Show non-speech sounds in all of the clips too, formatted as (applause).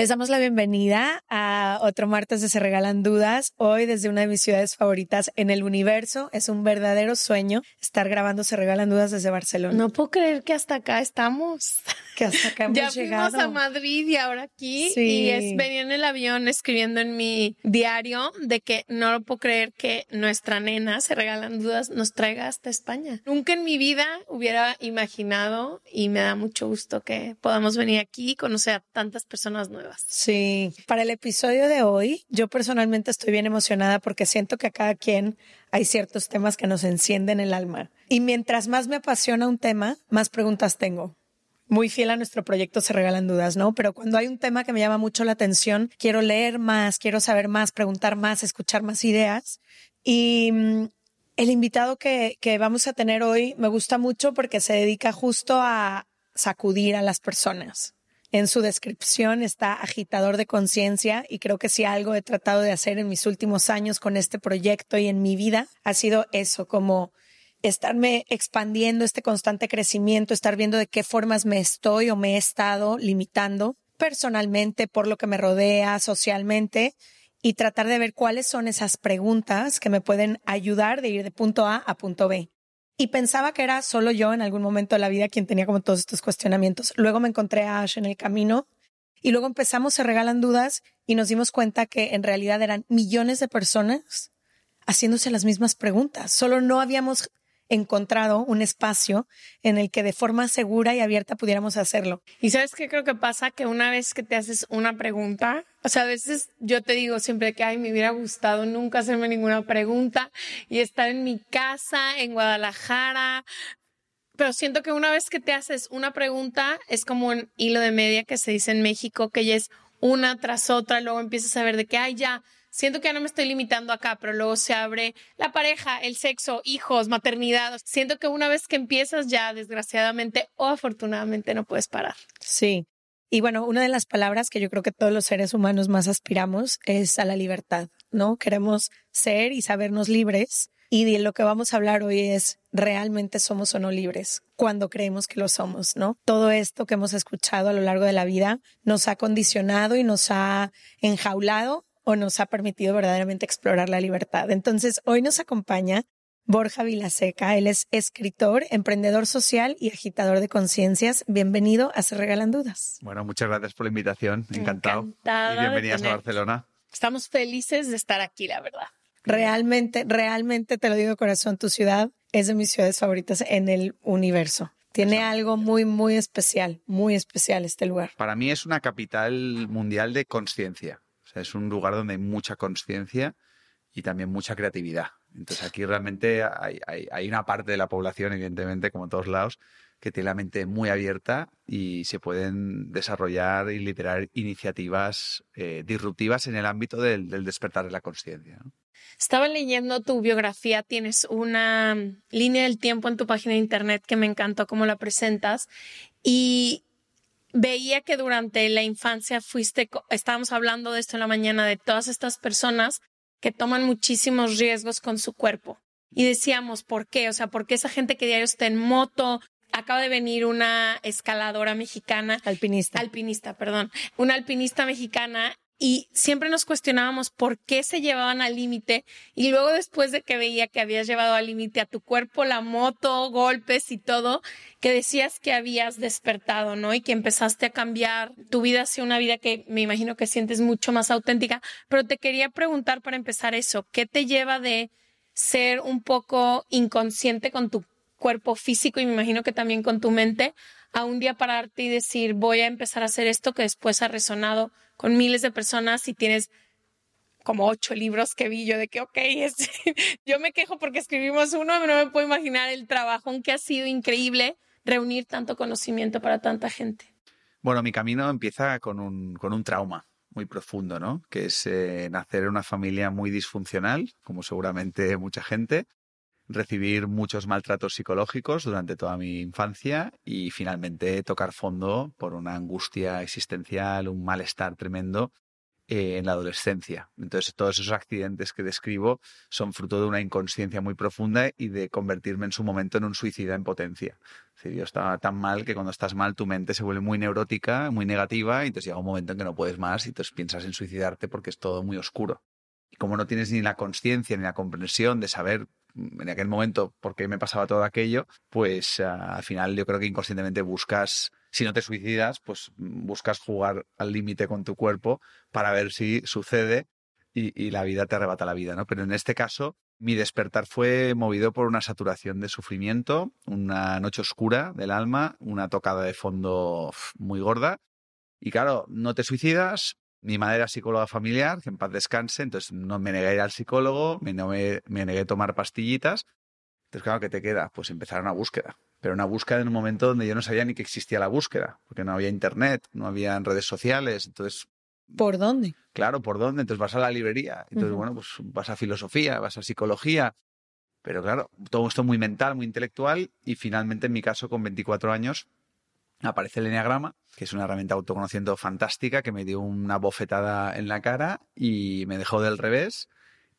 Les damos la bienvenida a otro martes de Se Regalan Dudas. Hoy desde una de mis ciudades favoritas en el universo. Es un verdadero sueño estar grabando Se Regalan Dudas desde Barcelona. No puedo creer que hasta acá estamos. (laughs) que hasta acá hemos ya llegado. fuimos a Madrid y ahora aquí. Sí. Y es, venía en el avión escribiendo en mi diario de que no lo puedo creer que nuestra nena, se regalan dudas, nos traiga hasta España. Nunca en mi vida hubiera imaginado y me da mucho gusto que podamos venir aquí y conocer a tantas personas nuevas. Sí, para el episodio de hoy, yo personalmente estoy bien emocionada porque siento que a cada quien hay ciertos temas que nos encienden el alma. Y mientras más me apasiona un tema, más preguntas tengo. Muy fiel a nuestro proyecto Se Regalan Dudas, ¿no? Pero cuando hay un tema que me llama mucho la atención, quiero leer más, quiero saber más, preguntar más, escuchar más ideas. Y mm, el invitado que, que vamos a tener hoy me gusta mucho porque se dedica justo a sacudir a las personas. En su descripción está agitador de conciencia y creo que si algo he tratado de hacer en mis últimos años con este proyecto y en mi vida ha sido eso, como estarme expandiendo este constante crecimiento, estar viendo de qué formas me estoy o me he estado limitando personalmente por lo que me rodea socialmente y tratar de ver cuáles son esas preguntas que me pueden ayudar de ir de punto A a punto B. Y pensaba que era solo yo en algún momento de la vida quien tenía como todos estos cuestionamientos. Luego me encontré a Ash en el camino y luego empezamos Se Regalan Dudas y nos dimos cuenta que en realidad eran millones de personas haciéndose las mismas preguntas. Solo no habíamos encontrado un espacio en el que de forma segura y abierta pudiéramos hacerlo. Y sabes qué creo que pasa? Que una vez que te haces una pregunta, o sea, a veces yo te digo siempre que, ay, me hubiera gustado nunca hacerme ninguna pregunta y estar en mi casa, en Guadalajara. Pero siento que una vez que te haces una pregunta, es como un hilo de media que se dice en México, que ya es una tras otra, luego empiezas a ver de que, ay, ya, siento que ya no me estoy limitando acá, pero luego se abre la pareja, el sexo, hijos, maternidad. Siento que una vez que empiezas ya, desgraciadamente o afortunadamente, no puedes parar. Sí. Y bueno, una de las palabras que yo creo que todos los seres humanos más aspiramos es a la libertad, ¿no? Queremos ser y sabernos libres. Y de lo que vamos a hablar hoy es, ¿realmente somos o no libres? Cuando creemos que lo somos, ¿no? Todo esto que hemos escuchado a lo largo de la vida nos ha condicionado y nos ha enjaulado o nos ha permitido verdaderamente explorar la libertad. Entonces, hoy nos acompaña Borja Vilaseca. Él es escritor, emprendedor social y agitador de conciencias. Bienvenido a Se Regalan Dudas. Bueno, muchas gracias por la invitación. Encantado. Encantada y bienvenidas a. Barcelona. Estamos felices de estar aquí, la verdad. Realmente, realmente te lo digo de corazón, tu ciudad es de mis ciudades favoritas en el universo. Tiene algo muy, muy especial, muy especial este lugar. Para mí es una capital mundial de conciencia. Es un lugar donde hay mucha conciencia y también mucha creatividad. Entonces aquí realmente hay, una parte de la población, evidentemente, como en todos lados, que tiene la mente muy abierta y se pueden desarrollar y liderar iniciativas eh, disruptivas en el ámbito del, despertar de la conciencia. Estaba leyendo tu biografía, tienes una línea del tiempo en tu página de internet que me encantó cómo la presentas y veía que durante la infancia fuiste, estábamos hablando de esto en la mañana, de todas estas personas que toman muchísimos riesgos con su cuerpo. Y decíamos, ¿por qué? O sea, ¿por qué esa gente que diario está en moto? Acaba de venir una escaladora mexicana. Alpinista. Alpinista, perdón. Una alpinista mexicana y siempre nos cuestionábamos por qué se llevaban al límite y luego después de que veía que habías llevado al límite a tu cuerpo la moto, golpes y todo, que decías que habías despertado, ¿no? Y que empezaste a cambiar tu vida hacia una vida que me imagino que sientes mucho más auténtica, pero te quería preguntar para empezar eso, ¿qué te lleva de ser un poco inconsciente con tu cuerpo físico y me imagino que también con tu mente a un día pararte y decir voy a empezar a hacer esto que después ha resonado con miles de personas y tienes como ocho libros que vi yo de que, ok, (laughs) yo me quejo porque escribimos uno, no me puedo imaginar el trabajo, aunque ha sido increíble reunir tanto conocimiento para tanta gente. Bueno, mi camino empieza con un, con un trauma muy profundo, ¿no? Que es eh, nacer en una familia muy disfuncional, como seguramente mucha gente, recibir muchos maltratos psicológicos durante toda mi infancia y finalmente tocar fondo por una angustia existencial, un malestar tremendo eh, en la adolescencia. Entonces, todos esos accidentes que describo son fruto de una inconsciencia muy profunda y de convertirme en su momento en un suicida en potencia. Es yo estaba tan mal que cuando estás mal tu mente se vuelve muy neurótica, muy negativa y entonces llega un momento en que no puedes más y entonces piensas en suicidarte porque es todo muy oscuro. Y como no tienes ni la conciencia ni la comprensión de saber en aquel momento por qué me pasaba todo aquello, pues uh, al final yo creo que inconscientemente buscas, si no te suicidas, pues buscas jugar al límite con tu cuerpo para ver si sucede y, y, la vida te arrebata la vida, ¿no? Pero en este caso, mi despertar fue movido por una saturación de sufrimiento, una noche oscura del alma, una tocada de fondo muy gorda. Y claro, no te suicidas, mi madre era psicóloga familiar, que en paz descanse, entonces no me negué a ir al psicólogo, me, no me, me negué a tomar pastillitas. Entonces, claro, ¿qué te queda? Pues empezar una búsqueda. Pero una búsqueda en un momento donde yo no sabía ni que existía la búsqueda, porque no había internet, no había redes sociales, entonces... ¿Por dónde? Claro, ¿por dónde? Entonces vas a la librería, entonces, uh -huh. bueno, pues vas a filosofía, vas a psicología, pero claro, todo esto muy mental, muy intelectual, y finalmente en mi caso, con 24 años, aparece el Enneagrama, que es una herramienta de autoconocimiento fantástica que me dio una bofetada en la cara y me dejó del revés.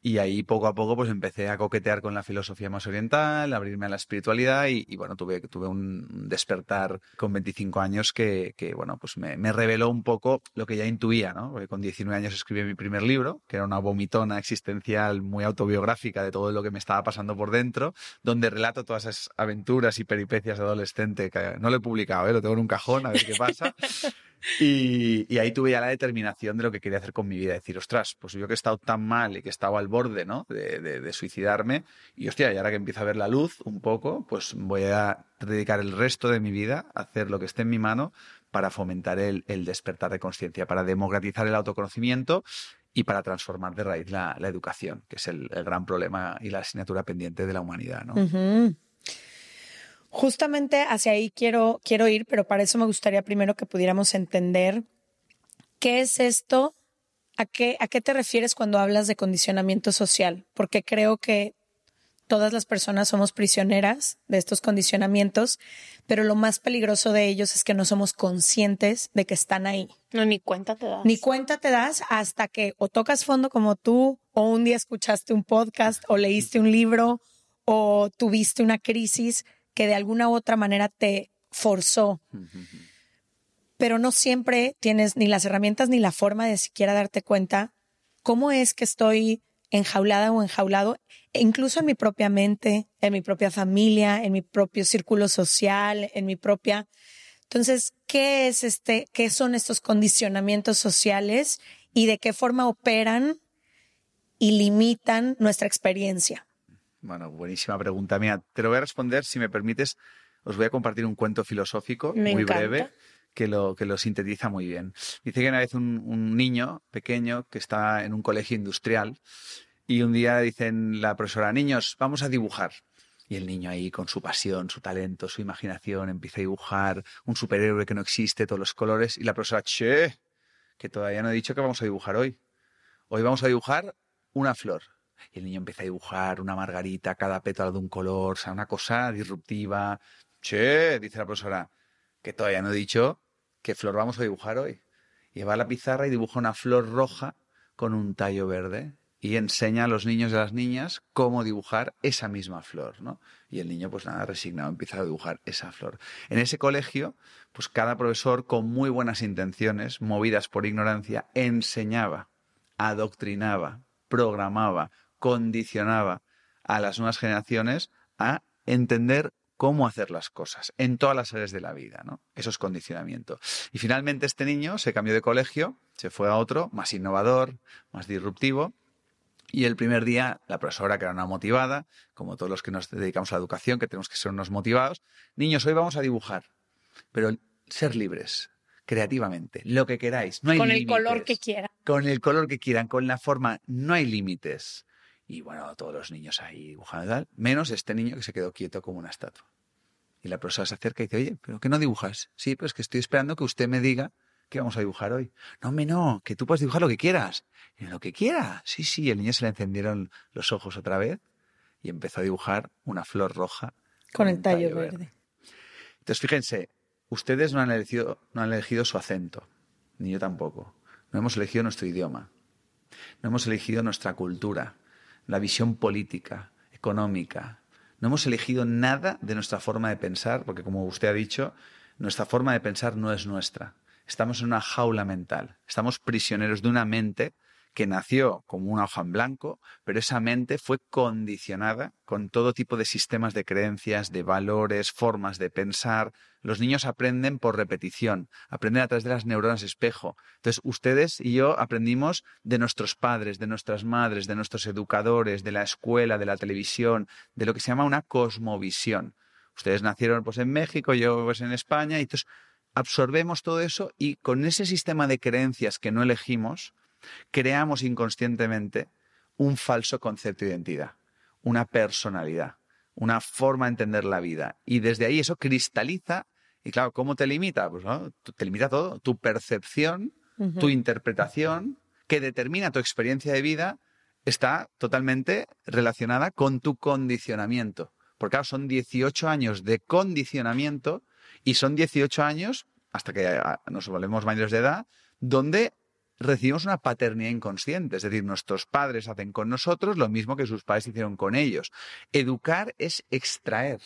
Y ahí poco a poco pues empecé a coquetear con la filosofía más oriental, abrirme a la espiritualidad y, y bueno, tuve, tuve un despertar con 25 años que, que bueno, pues me, me, reveló un poco lo que ya intuía, ¿no? Porque con 19 años escribí mi primer libro, que era una vomitona existencial muy autobiográfica de todo lo que me estaba pasando por dentro, donde relato todas esas aventuras y peripecias de adolescente que no lo he publicado, ¿eh? lo tengo en un cajón, a ver qué pasa. (laughs) Y, ahí tuve ya la determinación de lo que quería hacer con mi vida. Decir, ostras, pues yo que he estado tan mal y que estaba al borde, ¿no? De, suicidarme. Y hostia, y ahora que empieza a ver la luz un poco, pues voy a dedicar el resto de mi vida a hacer lo que esté en mi mano para fomentar el, despertar de conciencia, para democratizar el autoconocimiento y para transformar de raíz la, educación, que es el, gran problema y la asignatura pendiente de la humanidad, ¿no? Justamente hacia ahí quiero, quiero ir, pero para eso me gustaría primero que pudiéramos entender qué es esto, a qué, a qué te refieres cuando hablas de condicionamiento social, porque creo que todas las personas somos prisioneras de estos condicionamientos, pero lo más peligroso de ellos es que no somos conscientes de que están ahí. No, ni cuenta te das. Ni cuenta te das hasta que o tocas fondo como tú, o un día escuchaste un podcast, o leíste un libro, o tuviste una crisis que de alguna u otra manera te forzó. Pero no siempre tienes ni las herramientas ni la forma de siquiera darte cuenta cómo es que estoy enjaulada o enjaulado, incluso en mi propia mente, en mi propia familia, en mi propio círculo social, en mi propia. Entonces, ¿qué es este, qué son estos condicionamientos sociales y de qué forma operan y limitan nuestra experiencia? Bueno, buenísima pregunta. Mira, te lo voy a responder, si me permites, os voy a compartir un cuento filosófico me muy encanta. breve que lo, que lo sintetiza muy bien. Dice que una vez un, un, niño pequeño que está en un colegio industrial y un día dicen la profesora, niños, vamos a dibujar. Y el niño ahí con su pasión, su talento, su imaginación, empieza a dibujar un superhéroe que no existe, todos los colores. Y la profesora, che, que todavía no he dicho que vamos a dibujar hoy. Hoy vamos a dibujar una flor. Y el niño empieza a dibujar una margarita, cada pétalo de un color, o sea, una cosa disruptiva. Che, dice la profesora, que todavía no he dicho qué flor vamos a dibujar hoy. Y va a la pizarra y dibuja una flor roja con un tallo verde y enseña a los niños y a las niñas cómo dibujar esa misma flor, ¿no? Y el niño, pues nada, resignado, empieza a dibujar esa flor. En ese colegio, pues cada profesor con muy buenas intenciones, movidas por ignorancia, enseñaba, adoctrinaba, programaba, condicionaba a las nuevas generaciones a entender cómo hacer las cosas en todas las áreas de la vida, ¿no? Eso es condicionamiento. Y finalmente este niño se cambió de colegio, se fue a otro, más innovador, más disruptivo, y el primer día, la profesora, que era una motivada, como todos los que nos dedicamos a la educación, que tenemos que ser unos motivados, niños, hoy vamos a dibujar, pero ser libres, creativamente, lo que queráis. No hay Con el color que quieran. Con el color que quieran, con la forma, no hay límites. Y bueno, todos los niños ahí dibujando y tal, menos este niño que se quedó quieto como una estatua. Y la profesora se acerca y dice, oye, ¿pero qué no dibujas? Sí, pero es que estoy esperando que usted me diga qué vamos a dibujar hoy. No, me no, que tú puedes dibujar lo que quieras. Y lo que quiera. Sí, sí, el niño se le encendieron los ojos otra vez y empezó a dibujar una flor roja. Con el tallo verde. Entonces, fíjense, ustedes no han elegido, no han elegido su acento, ni yo tampoco. No hemos elegido nuestro idioma. No hemos elegido nuestra cultura, la visión política, económica. No hemos elegido nada de nuestra forma de pensar, porque como usted ha dicho, nuestra forma de pensar no es nuestra. Estamos en una jaula mental. Estamos prisioneros de una mente que nació como una hoja en blanco, pero esa mente fue condicionada con todo tipo de sistemas de creencias, de valores, formas de pensar. Los niños aprenden por repetición, aprenden a través de las neuronas espejo. Entonces, ustedes y yo aprendimos de nuestros padres, de nuestras madres, de nuestros educadores, de la escuela, de la televisión, de lo que se llama una cosmovisión. Ustedes nacieron pues en México, yo pues en España, y entonces absorbemos todo eso y con ese sistema de creencias que no elegimos, creamos inconscientemente un falso concepto de identidad, una personalidad, una forma de entender la vida. Y desde ahí eso cristaliza. Y claro, ¿cómo te limita? Pues ¿no? te limita todo. Tu percepción, tu interpretación, que determina tu experiencia de vida, está totalmente relacionada con tu condicionamiento. Porque claro, son 18 años de condicionamiento y son 18 años, hasta que nos volvemos mayores de edad, donde recibimos una paternidad inconsciente, es decir, nuestros padres hacen con nosotros lo mismo que sus padres hicieron con ellos. Educar es extraer,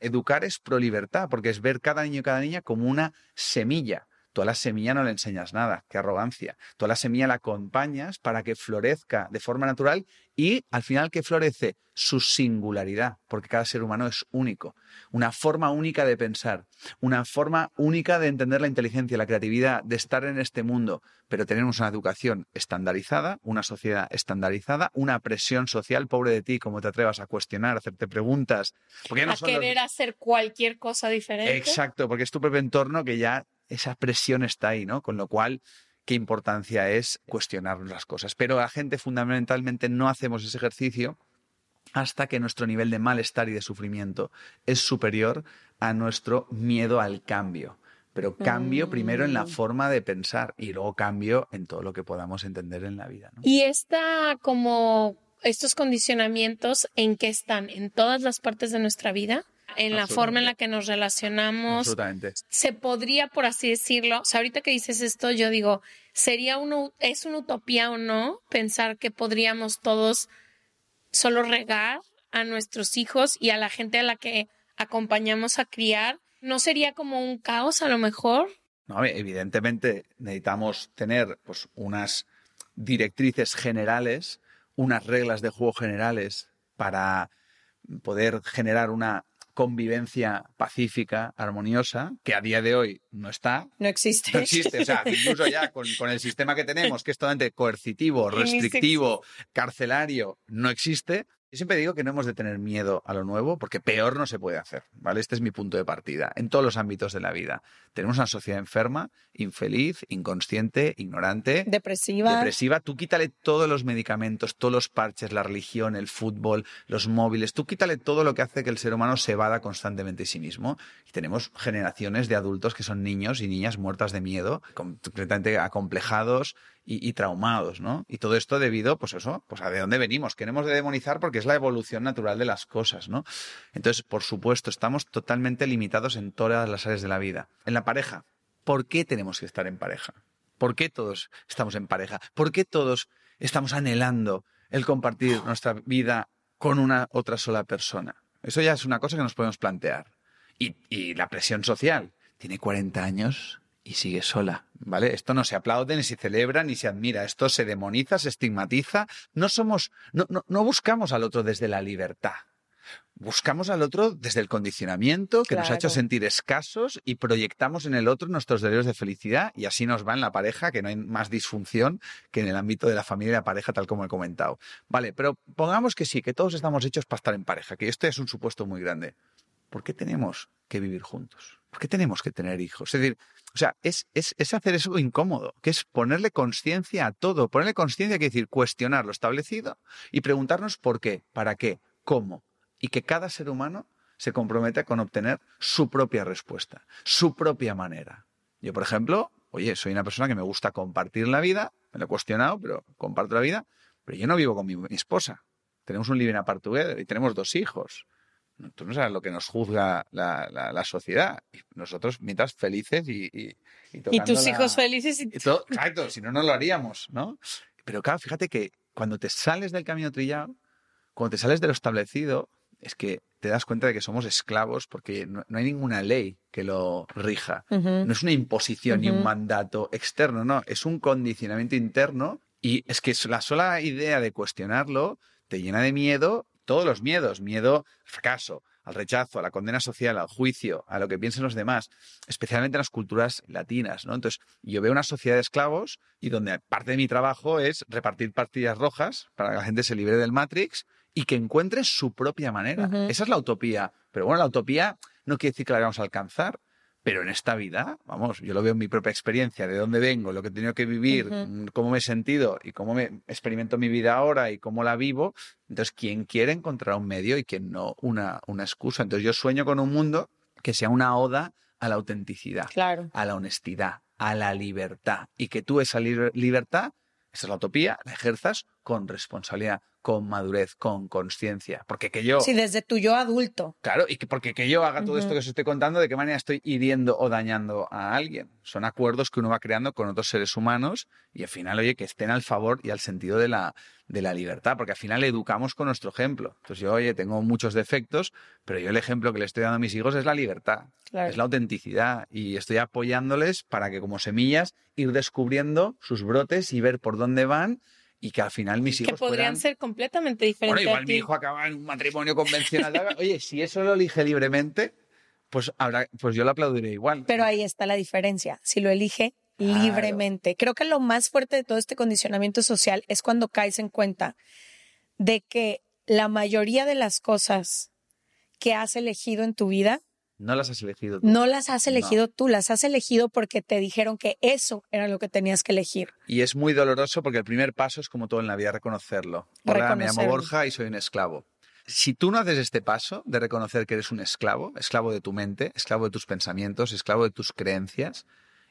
educar es pro libertad, porque es ver cada niño y cada niña como una semilla. Tú a la semilla no le enseñas nada, qué arrogancia. Tú a la semilla la acompañas para que florezca de forma natural y al final que florece su singularidad, porque cada ser humano es único. Una forma única de pensar, una forma única de entender la inteligencia, la creatividad, de estar en este mundo, pero tenemos una educación estandarizada, una sociedad estandarizada, una presión social, pobre de ti, como te atrevas a cuestionar, a hacerte preguntas. Porque ya no a son los- querer hacer cualquier cosa diferente. Exacto, porque es tu propio entorno que ya esa presión está ahí, ¿no? Con lo cual, qué importancia es cuestionarnos las cosas. Pero la gente fundamentalmente no hacemos ese ejercicio hasta que nuestro nivel de malestar y de sufrimiento es superior a nuestro miedo al cambio. Pero cambio primero en la forma de pensar y luego cambio en todo lo que podamos entender en la vida. ¿no? Y esta como estos condicionamientos en qué están en todas las partes de nuestra vida, en la forma en la que nos relacionamos, Absolutamente. se podría, por así decirlo, o sea, ahorita que dices esto, yo digo, sería una, es una utopía o no pensar que podríamos todos solo regar a nuestros hijos y a la gente a la que acompañamos a criar. ¿No sería como un caos a lo mejor? No, evidentemente necesitamos tener pues, unas directrices generales, unas reglas de juego generales para poder generar una convivencia pacífica, armoniosa, que a día de hoy no está. No existe. No existe, o sea, incluso ya con, con el sistema que tenemos, que es totalmente coercitivo, restrictivo, carcelario, no existe. Yo siempre digo que no hemos de tener miedo a lo nuevo porque peor no se puede hacer, ¿vale? Este es mi punto de partida en todos los ámbitos de la vida. Tenemos una sociedad enferma, infeliz, inconsciente, ignorante, Depresiva. depresiva. Tú quítale todos los medicamentos, todos los parches, la religión, el fútbol, los móviles. Tú quítale todo lo que hace que el ser humano se evada constantemente de sí mismo. Y tenemos generaciones de adultos que son niños y niñas muertas de miedo, completamente acomplejados y, y traumados, ¿no? Y todo esto debido, pues eso, pues a de dónde venimos. Queremos de demonizar porque es la evolución natural de las cosas, ¿no? Entonces, por supuesto, estamos totalmente limitados en todas las áreas de la vida. En la pareja, ¿por qué tenemos que estar en pareja? ¿Por qué todos estamos en pareja? ¿Por qué todos estamos anhelando el compartir nuestra vida con una otra sola persona? Eso ya es una cosa que nos podemos plantear. Y, y la presión social. Tiene 40 años y sigue sola, ¿vale? Esto no se aplaude, ni se celebra, ni se admira. Esto se demoniza, se estigmatiza. No somos, no, no, no buscamos al otro desde la libertad. Buscamos al otro desde el condicionamiento que nos ha hecho sentir escasos y proyectamos en el otro nuestros delirios de felicidad y así nos va en la pareja, que no hay más disfunción que en el ámbito de la familia y la pareja, tal como he comentado. Vale, pero pongamos que sí, que todos estamos hechos para estar en pareja, que esto es un supuesto muy grande. ¿Por qué tenemos que vivir juntos? ¿Por qué tenemos que tener hijos? Es decir, o sea, es, es, es hacer eso incómodo, que es ponerle conciencia a todo. Ponerle conciencia quiere decir cuestionar lo establecido y preguntarnos por qué, para qué, cómo. Y que cada ser humano se comprometa con obtener su propia respuesta, su propia manera. Yo, por ejemplo, oye, soy una persona que me gusta compartir la vida, me lo he cuestionado, pero comparto la vida, pero yo no vivo con mi, mi esposa. Tenemos un living apart together y tenemos dos hijos. Tú no sabes lo que nos juzga la, la- la sociedad. Y nosotros, mientras felices y. Y, y Y tocando tus la- hijos felices y todo- exacto, si no, no lo haríamos, ¿no? Pero claro, fíjate que cuando te sales del camino trillado, cuando te sales de lo establecido, es que te das cuenta de que somos esclavos porque no, no hay ninguna ley que lo rija. No es una imposición ni un mandato externo, no, es un condicionamiento interno y es que la sola idea de cuestionarlo te llena de miedo, todos los miedos, miedo al fracaso, al rechazo, a la condena social, al juicio, a lo que piensen los demás, especialmente en las culturas latinas, ¿no? Entonces, yo veo una sociedad de esclavos y donde parte de mi trabajo es repartir pastillas rojas para que la gente se libre del Matrix y que encuentre su propia manera. Esa es la utopía. Pero bueno, la utopía no quiere decir que la vamos a alcanzar. Pero en esta vida, vamos, yo lo veo en mi propia experiencia, de dónde vengo, lo que he tenido que vivir, mm, cómo me he sentido y cómo me experimento mi vida ahora y cómo la vivo. Entonces, quien quiere encontrar un medio y quien no una, una excusa. Entonces, yo sueño con un mundo que sea una oda a la autenticidad, Claro. a la honestidad, a la libertad. Y que tú esa liber- libertad, esa es la utopía, la ejerzas con responsabilidad, con madurez, con conciencia. Porque que yo... Sí, desde tu yo adulto. Claro, y que porque que yo haga todo esto que os estoy contando, ¿de qué manera estoy hiriendo o dañando a alguien? Son acuerdos que uno va creando con otros seres humanos y al final, oye, que estén al favor y al sentido de la, de la libertad, porque al final educamos con nuestro ejemplo. Entonces yo, oye, tengo muchos defectos, pero yo el ejemplo que le estoy dando a mis hijos es la libertad, Claro. es la autenticidad y estoy apoyándoles para que como semillas ir descubriendo sus brotes y ver por dónde van y que al final mis que hijos podrían puedan- ser completamente bueno, diferentes igual a mi ti. hijo acaba en un matrimonio convencional. Oye, si eso lo elige libremente, pues habrá, pues yo lo aplaudiré igual. Pero ahí está la diferencia. Si lo elige Claro. libremente. Creo que lo más fuerte de todo este condicionamiento social es cuando caes en cuenta de que la mayoría de las cosas que has elegido en tu vida No las has elegido tú. no las has No. elegido tú, las has elegido porque te dijeron que eso era lo que tenías que elegir. Y es muy doloroso porque el primer paso es como todo en la vida, reconocerlo. Hola, me llamo Reconocerlo. Borja y soy un esclavo. Si tú no haces este paso de reconocer que eres un esclavo, esclavo de tu mente, esclavo de tus pensamientos, esclavo de tus creencias,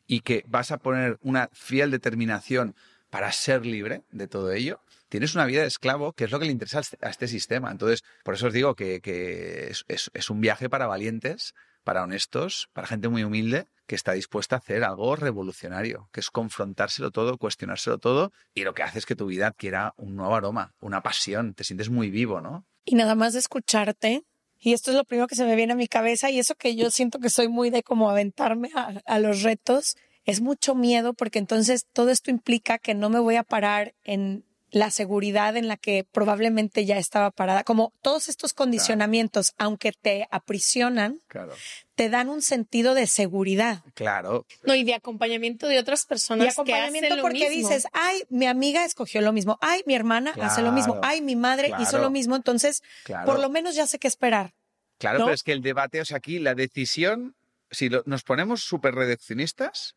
y que vas a poner una fiel determinación para ser libre de todo ello, tienes una vida de esclavo, que es lo que le interesa a este- a este sistema. Entonces, por eso os digo que, que es, es- es un viaje para valientes, para honestos, para gente muy humilde, que está dispuesta a hacer algo revolucionario, que es confrontárselo todo, cuestionárselo todo, y lo que hace es que tu vida adquiera un nuevo aroma, una pasión, te sientes muy vivo, ¿no? Y nada más de escucharte, y esto es lo primero que se me viene a mi cabeza, y eso que yo siento que soy muy de como aventarme a, a los retos, es mucho miedo porque entonces todo esto implica que no me voy a parar en la seguridad en la que probablemente ya estaba parada. Como todos estos condicionamientos, aunque te aprisionan, Claro. te dan un sentido de seguridad. Claro. No, y de acompañamiento de otras personas Y acompañamiento que hacen lo porque mismo. dices, ay, mi amiga escogió lo mismo, ay, mi hermana hace lo mismo, Claro, ay, mi madre hizo lo mismo, entonces Claro. por lo menos ya sé qué esperar. Claro, ¿no? pero es que el debate, o sea, aquí la decisión, si lo- nos ponemos súper reduccionistas,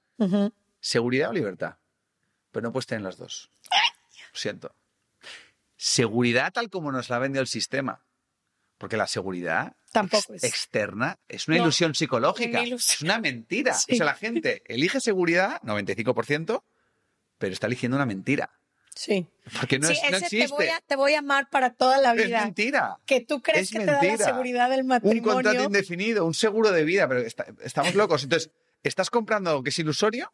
seguridad o libertad. Pero no puedes tener las dos. Lo siento. Seguridad tal como nos la ha vendido el sistema. Porque la seguridad Tampoco ex- es. externa es una No, ilusión psicológica. una ilusión. Es una mentira. Sí. O sea, la gente elige seguridad, 95%, pero está eligiendo una mentira. Sí. Porque no, sí, es- no existe. te voy, a, te voy a amar para toda la Es vida. mentira. Que tú crees Es que te da la seguridad del Un matrimonio. contrato indefinido, un seguro de vida, pero está- estamos locos. Entonces, estás comprando algo que es ilusorio,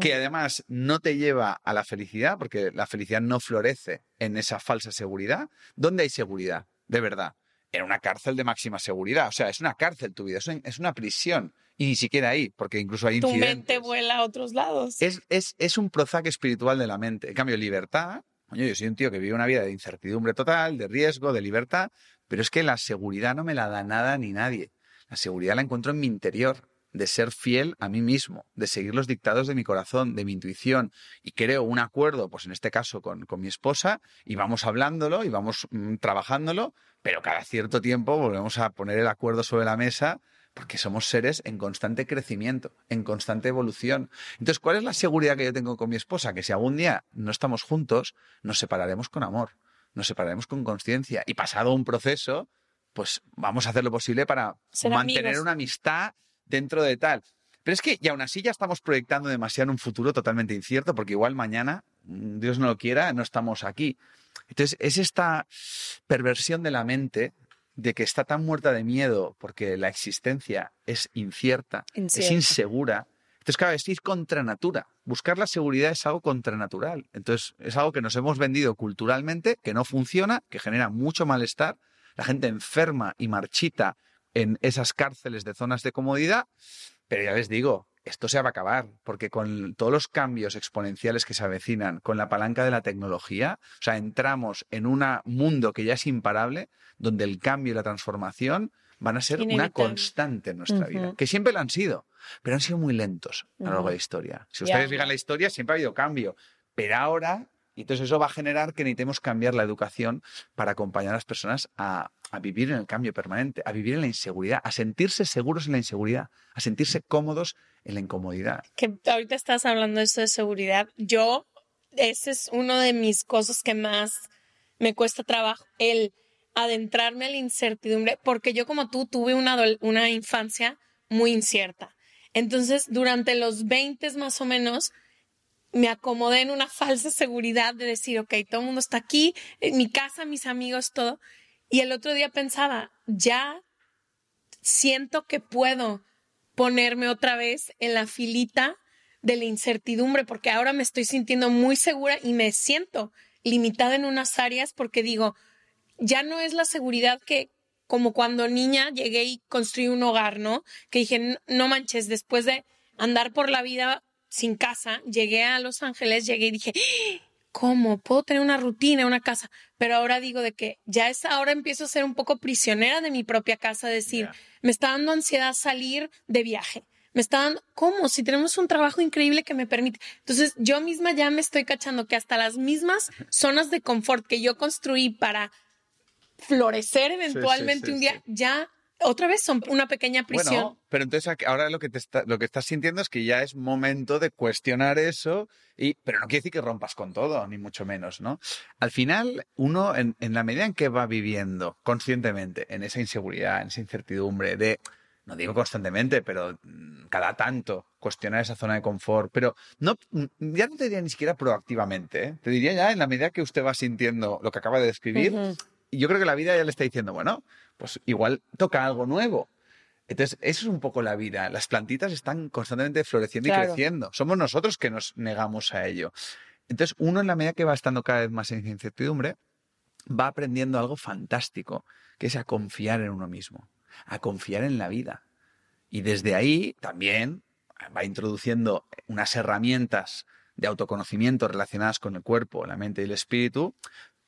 que además no te lleva a la felicidad, porque la felicidad no florece en esa falsa seguridad. ¿Dónde hay seguridad? De verdad. En una cárcel de máxima seguridad. O sea, es una cárcel tu vida, es un- es una prisión. Y ni siquiera ahí, porque incluso hay tu incidentes. mente vuela a otros lados. Es, es, es un Prozac espiritual de la mente. En cambio, libertad, coño, yo soy un tío que vive una vida de incertidumbre total, de riesgo, de libertad, pero es que la seguridad no me la da nada ni nadie. La seguridad la encuentro en mi interior, de ser fiel a mí mismo, de seguir los dictados de mi corazón, de mi intuición, y creo un acuerdo, pues en este caso con, con mi esposa, y vamos hablándolo y vamos mm, trabajándolo, pero cada cierto tiempo volvemos a poner el acuerdo sobre la mesa porque somos seres en constante crecimiento, en constante evolución. Entonces, ¿cuál es la seguridad que yo tengo con mi esposa? Que si algún día no estamos juntos, nos separaremos con amor, nos separaremos con conciencia y pasado un proceso, pues vamos a hacer lo posible para Ser mantener amigos. una amistad dentro de tal. Pero es que, y aún así, ya estamos proyectando demasiado en un futuro totalmente incierto, porque igual mañana, mm, Dios no lo quiera, no estamos aquí. Entonces, es esta perversión de la mente de que está tan muerta de miedo porque la existencia es incierta, es insegura. Entonces, claro, es ir contra natura. Buscar la seguridad es algo contranatural. Entonces, es algo que nos hemos vendido culturalmente, que no funciona, que genera mucho malestar. La gente enferma y marchita en esas cárceles de zonas de comodidad. Pero ya les digo, esto se va a acabar, porque con todos los cambios exponenciales que se avecinan, con la palanca de la tecnología, o sea, entramos en un mundo que ya es imparable, donde el cambio y la transformación van a ser una constante en nuestra vida, que siempre lo han sido, pero han sido muy lentos a lo largo de la historia. Si ustedes digan la historia, siempre ha habido cambio, pero ahora, y entonces eso va a generar que necesitemos cambiar la educación para acompañar a las personas a, a vivir en el cambio permanente, a vivir en la inseguridad, a sentirse seguros en la inseguridad, a sentirse cómodos en la incomodidad. que ahorita estás hablando de eso de seguridad. Yo, ese es uno de mis cosas que más me cuesta trabajo, el adentrarme a la incertidumbre, porque yo como tú tuve una, una infancia muy incierta. Entonces, durante los 20 más o menos, me acomodé en una (laughs) falsa seguridad de decir, ok, todo el mundo está aquí, en mi casa, mis amigos, todo. Y el otro día pensaba, ya siento que puedo ponerme otra vez en la filita de la incertidumbre, porque ahora me estoy sintiendo muy segura y me siento limitada en unas áreas porque digo, ya no es la seguridad que como cuando niña llegué y construí un hogar, ¿no? Que dije, "No- manches, después de andar por la vida sin casa, llegué a Los Ángeles, llegué y dije, ¿cómo? Puedo tener una rutina, una casa. Pero ahora digo de que ya es ahora empiezo a ser un poco prisionera de mi propia casa, decir, me está dando ansiedad salir de viaje. Me está dando, ¿cómo? Si tenemos un trabajo increíble que me permite. Entonces, yo misma ya me estoy cachando que hasta las mismas zonas de confort que yo construí para florecer eventualmente sí, un día, ya otra vez son una pequeña prisión. Bueno, pero entonces ahora lo que, te está- lo que estás sintiendo es que ya es momento de cuestionar eso, y, pero no quiere decir que rompas con todo, ni mucho menos, ¿no? Al final, uno, en, en la medida en que va viviendo conscientemente en esa inseguridad, en esa incertidumbre de, no digo constantemente, pero mm, cada tanto cuestionar esa zona de confort, pero no, mm, ya no te diría ni siquiera proactivamente, ¿eh? te diría ya en la medida que usted va sintiendo lo que acaba de describir, y yo creo que la vida ya le está diciendo, bueno, pues igual toca algo nuevo. Entonces, eso es un poco la vida. Las plantitas están constantemente floreciendo y creciendo. Somos nosotros que nos negamos a ello. Entonces, uno en la medida que va estando cada vez más en incertidumbre, va aprendiendo algo fantástico, que es a confiar en uno mismo, a confiar en la vida. Y desde ahí también va introduciendo unas herramientas de autoconocimiento relacionadas con el cuerpo, la mente y el espíritu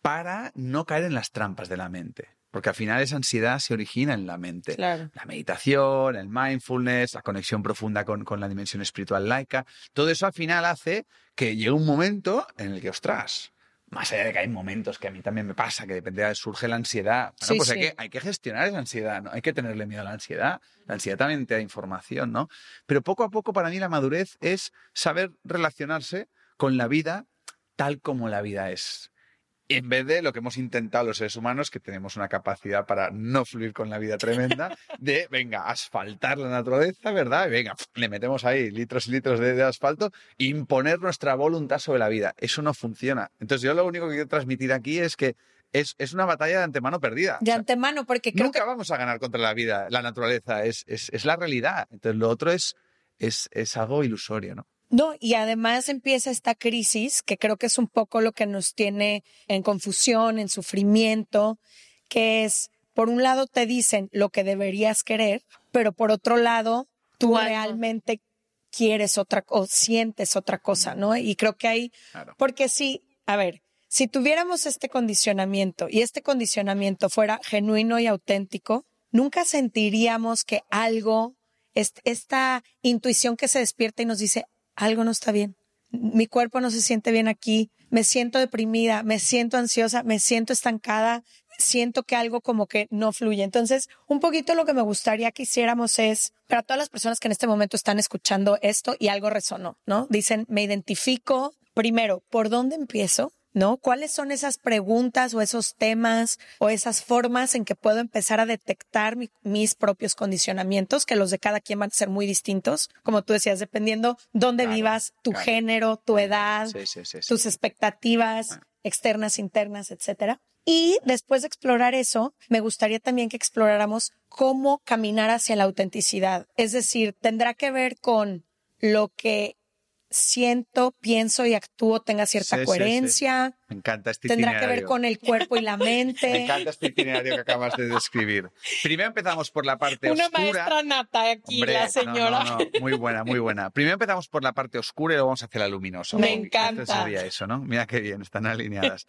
para no caer en las trampas de la mente. Porque al final esa ansiedad se origina en la mente. Claro. La meditación, el mindfulness, la conexión profunda con, con la dimensión espiritual laica, todo eso al final hace que llegue un momento en el que, ostras, más allá de que hay momentos que a mí también me pasa, que depende, surge la ansiedad. Bueno, Sí, pues hay, sí. que, hay que gestionar esa ansiedad, ¿no? Hay que tenerle miedo a la ansiedad. La ansiedad también te da información, ¿no? Pero poco a poco para mí la madurez es saber relacionarse con la vida tal como la vida es. En vez de lo que hemos intentado los seres humanos, que tenemos una capacidad para no fluir con la vida tremenda, (laughs) de, venga, asfaltar la naturaleza, ¿verdad? Y venga, le metemos ahí litros y litros de, de asfalto, imponer nuestra voluntad sobre la vida. Eso no funciona. Entonces yo lo único que quiero transmitir aquí es que es, es una batalla de antemano perdida. De antemano, porque creo Nunca que vamos a ganar contra la vida, la naturaleza, es, es, es la realidad. Entonces lo otro es, es, es algo ilusorio, ¿no? No, y además empieza esta crisis, que creo que es un poco lo que nos tiene en confusión, en sufrimiento, que es, por un lado te dicen lo que deberías querer, pero por otro lado, tú realmente quieres otra o sientes otra cosa, ¿no? Y creo que hay, Claro. porque si, a ver, si tuviéramos este condicionamiento y este condicionamiento fuera genuino y auténtico, nunca sentiríamos que algo, est- esta intuición que se despierta y nos dice, algo no está bien, mi cuerpo no se siente bien aquí, me siento deprimida, me siento ansiosa, me siento estancada, siento que algo como que no fluye. Entonces, un poquito lo que me gustaría que hiciéramos es, para todas las personas que en este momento están escuchando esto y algo resonó, ¿no? Dicen, me identifico, primero, ¿por dónde empiezo? ¿No? ¿Cuáles son esas preguntas o esos temas o esas formas en que puedo empezar a detectar mi- mis propios condicionamientos, que los de cada quien van a ser muy distintos? Como tú decías, dependiendo dónde Claro, vivas, tu claro. género, tu edad, Sí, sí, sí, sí. tus expectativas externas, internas, etcétera. Y después de explorar eso, me gustaría también que exploráramos cómo caminar hacia la autenticidad. Es decir, tendrá que ver con lo que siento, pienso y actúo tenga cierta Sí, sí, sí. coherencia. Me encanta este Tendrá que ver itinerario. con el cuerpo y la (laughs) Me mente. encanta este itinerario que acabas de describir. Primero empezamos por la parte Una oscura. maestra nata aquí, Hombre, la señora. no, no, Muy buena, muy buena. Primero empezamos por la parte oscura y luego vamos hacia la luminosa. Me ¿no? encanta. Este sería eso, ¿no? Mira qué bien, están alineadas.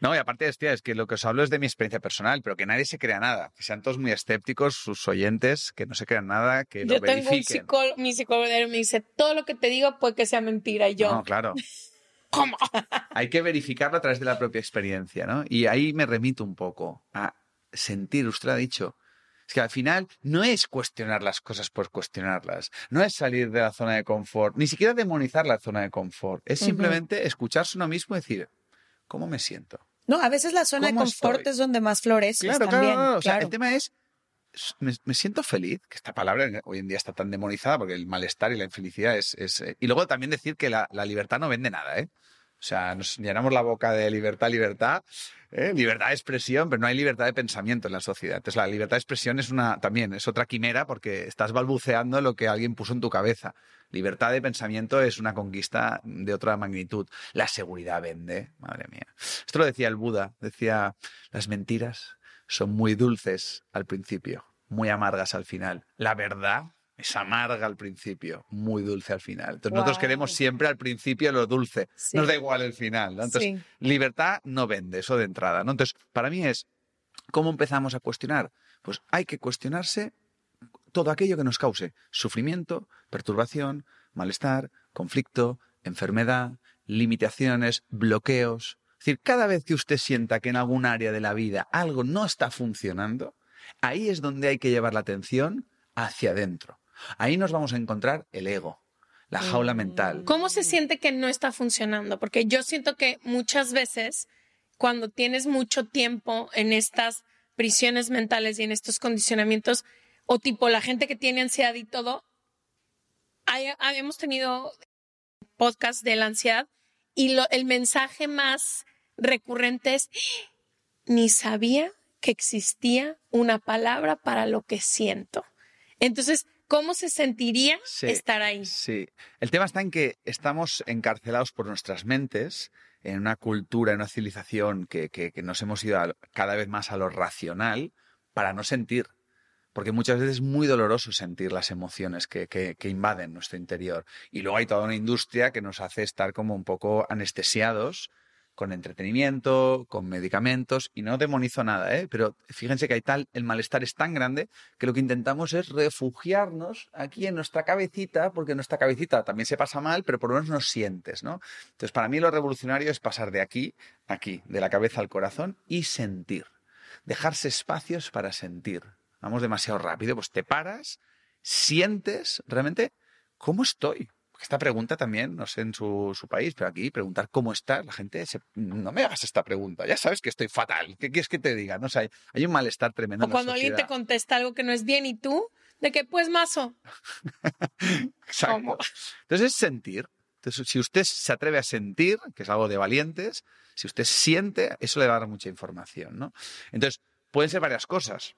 No, y aparte, hostia, es que lo que os hablo es de mi experiencia personal, pero que nadie se crea nada. Que sean todos muy escépticos, sus oyentes, que no se crean nada, que lo Yo tengo un psicólogo, mi psicólogo me dice, todo lo que te digo puede que sea mentira. Y yo, No, claro. (laughs) ¿cómo? Hay que verificarlo a través de la propia experiencia, ¿no? Y ahí me remito un poco a sentir, usted lo ha dicho. Es que al final no es cuestionar las cosas por cuestionarlas, no es salir de la zona de confort, ni siquiera demonizar la zona de confort, es simplemente escucharse uno mismo y decir, ¿cómo me siento? No, a veces la zona de ¿Cómo confort estoy? es donde más floreces Claro, también. claro, no, o sea, el tema es, me, me siento feliz, que esta palabra hoy en día está tan demonizada porque el malestar y la infelicidad es... es, eh, y luego también decir que la, la libertad no vende nada, ¿eh? O sea, nos llenamos la boca de libertad, libertad, ¿eh? libertad de expresión, pero no hay libertad de pensamiento en la sociedad. Entonces, la libertad de expresión es una, también es otra quimera porque estás balbuceando lo que alguien puso en tu cabeza. Libertad de pensamiento es una conquista de otra magnitud. La seguridad vende, madre mía. Esto lo decía el Buda, decía, las mentiras son muy dulces al principio, muy amargas al final. La verdad es amarga al principio, muy dulce al final. Entonces nosotros queremos siempre al principio lo dulce. Sí. Nos da igual el final. ¿no? Entonces, Sí. libertad no vende, eso de entrada. ¿no? Entonces, para mí es, ¿cómo empezamos a cuestionar? Pues hay que cuestionarse todo aquello que nos cause sufrimiento, perturbación, malestar, conflicto, enfermedad, limitaciones, bloqueos. Es decir, cada vez que usted sienta que en algún área de la vida algo no está funcionando, ahí es donde hay que llevar la atención hacia adentro. Ahí nos vamos a encontrar el ego, la jaula mental. ¿Cómo se siente que no está funcionando? Porque yo siento que muchas veces cuando tienes mucho tiempo en estas prisiones mentales y en estos condicionamientos, o tipo la gente que tiene ansiedad y todo, hay- hemos tenido podcast de la ansiedad y el mensaje más recurrente es, ni sabía que existía una palabra para lo que siento. Entonces, ¿cómo se sentiría Sí, estar ahí? Sí. El tema está en que estamos encarcelados por nuestras mentes en una cultura, en una civilización que, que- que nos hemos ido a- cada vez más a lo racional para no sentir. porque muchas veces es muy doloroso sentir las emociones que, que, que invaden nuestro interior. Y luego hay toda una industria que nos hace estar como un poco anestesiados con entretenimiento, con medicamentos, y no demonizo nada, ¿eh? pero fíjense que hay tal, el malestar es tan grande que lo que intentamos es refugiarnos aquí en nuestra cabecita, porque nuestra cabecita también se pasa mal, pero por lo menos nos sientes, ¿no? Entonces, para mí lo revolucionario es pasar de aquí, aquí, de la cabeza al corazón y sentir. Dejarse espacios para sentir. Vamos demasiado rápido, pues te paras, sientes realmente cómo estoy, esta pregunta también, no sé en su, su, país, pero aquí preguntar cómo estás, la gente se, no me hagas esta pregunta, ya sabes que estoy fatal, ¿qué quieres que te diga? No o sea, hay, hay, un malestar tremendo. O cuando alguien te contesta algo que no es bien y tú, de que pues mazo. (laughs) Exacto. ¿Cómo? Entonces es sentir. Entonces, si usted se atreve a sentir, que es algo de valientes, si usted siente, eso le va a dar mucha información, ¿no? Entonces, pueden ser varias cosas.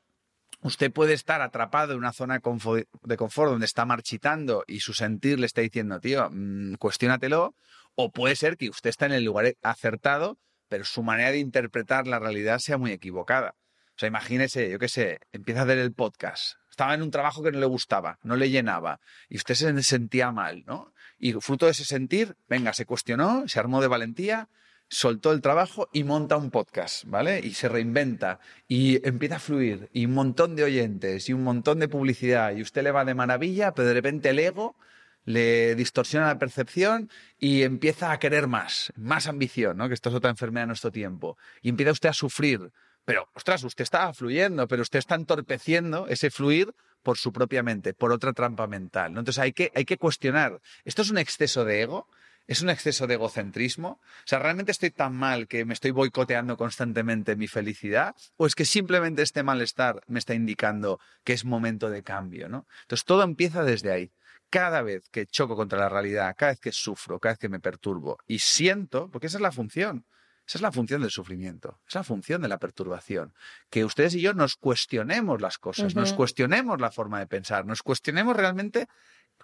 Usted puede estar atrapado en una zona de confort donde está marchitando y su sentir le está diciendo, tío, mmm, cuestiónatelo. O puede ser que usted está en el lugar acertado, pero su manera de interpretar la realidad sea muy equivocada. O sea, imagínese, yo qué sé, empieza a hacer el podcast. Estaba en un trabajo que no le gustaba, no le llenaba, y usted se sentía mal, ¿no? Y fruto de ese sentir, venga, se cuestionó, se armó de valentía, soltó el trabajo y monta un podcast, ¿vale? Y se reinventa y empieza a fluir y un montón de oyentes y un montón de publicidad y usted le va de maravilla, pero de repente el ego le distorsiona la percepción y empieza a querer más, más ambición, ¿no? Que esto es otra enfermedad de nuestro tiempo. Y empieza usted a sufrir. Pero, ostras, usted estaba fluyendo, pero usted está entorpeciendo ese fluir por su propia mente, por otra trampa mental. Entonces hay que, hay que cuestionar, ¿esto es un exceso de ego? ¿Es un exceso de egocentrismo? O sea, ¿realmente estoy tan mal que me estoy boicoteando constantemente mi felicidad? ¿O es que simplemente este malestar me está indicando que es momento de cambio? ¿no? Entonces todo empieza desde ahí. Cada vez que choco contra la realidad, cada vez que sufro, cada vez que me perturbo y siento, porque esa es la función, esa es la función del sufrimiento, esa es la función de la perturbación. Que ustedes y yo nos cuestionemos las cosas, uh -huh. nos cuestionemos la forma de pensar, nos cuestionemos realmente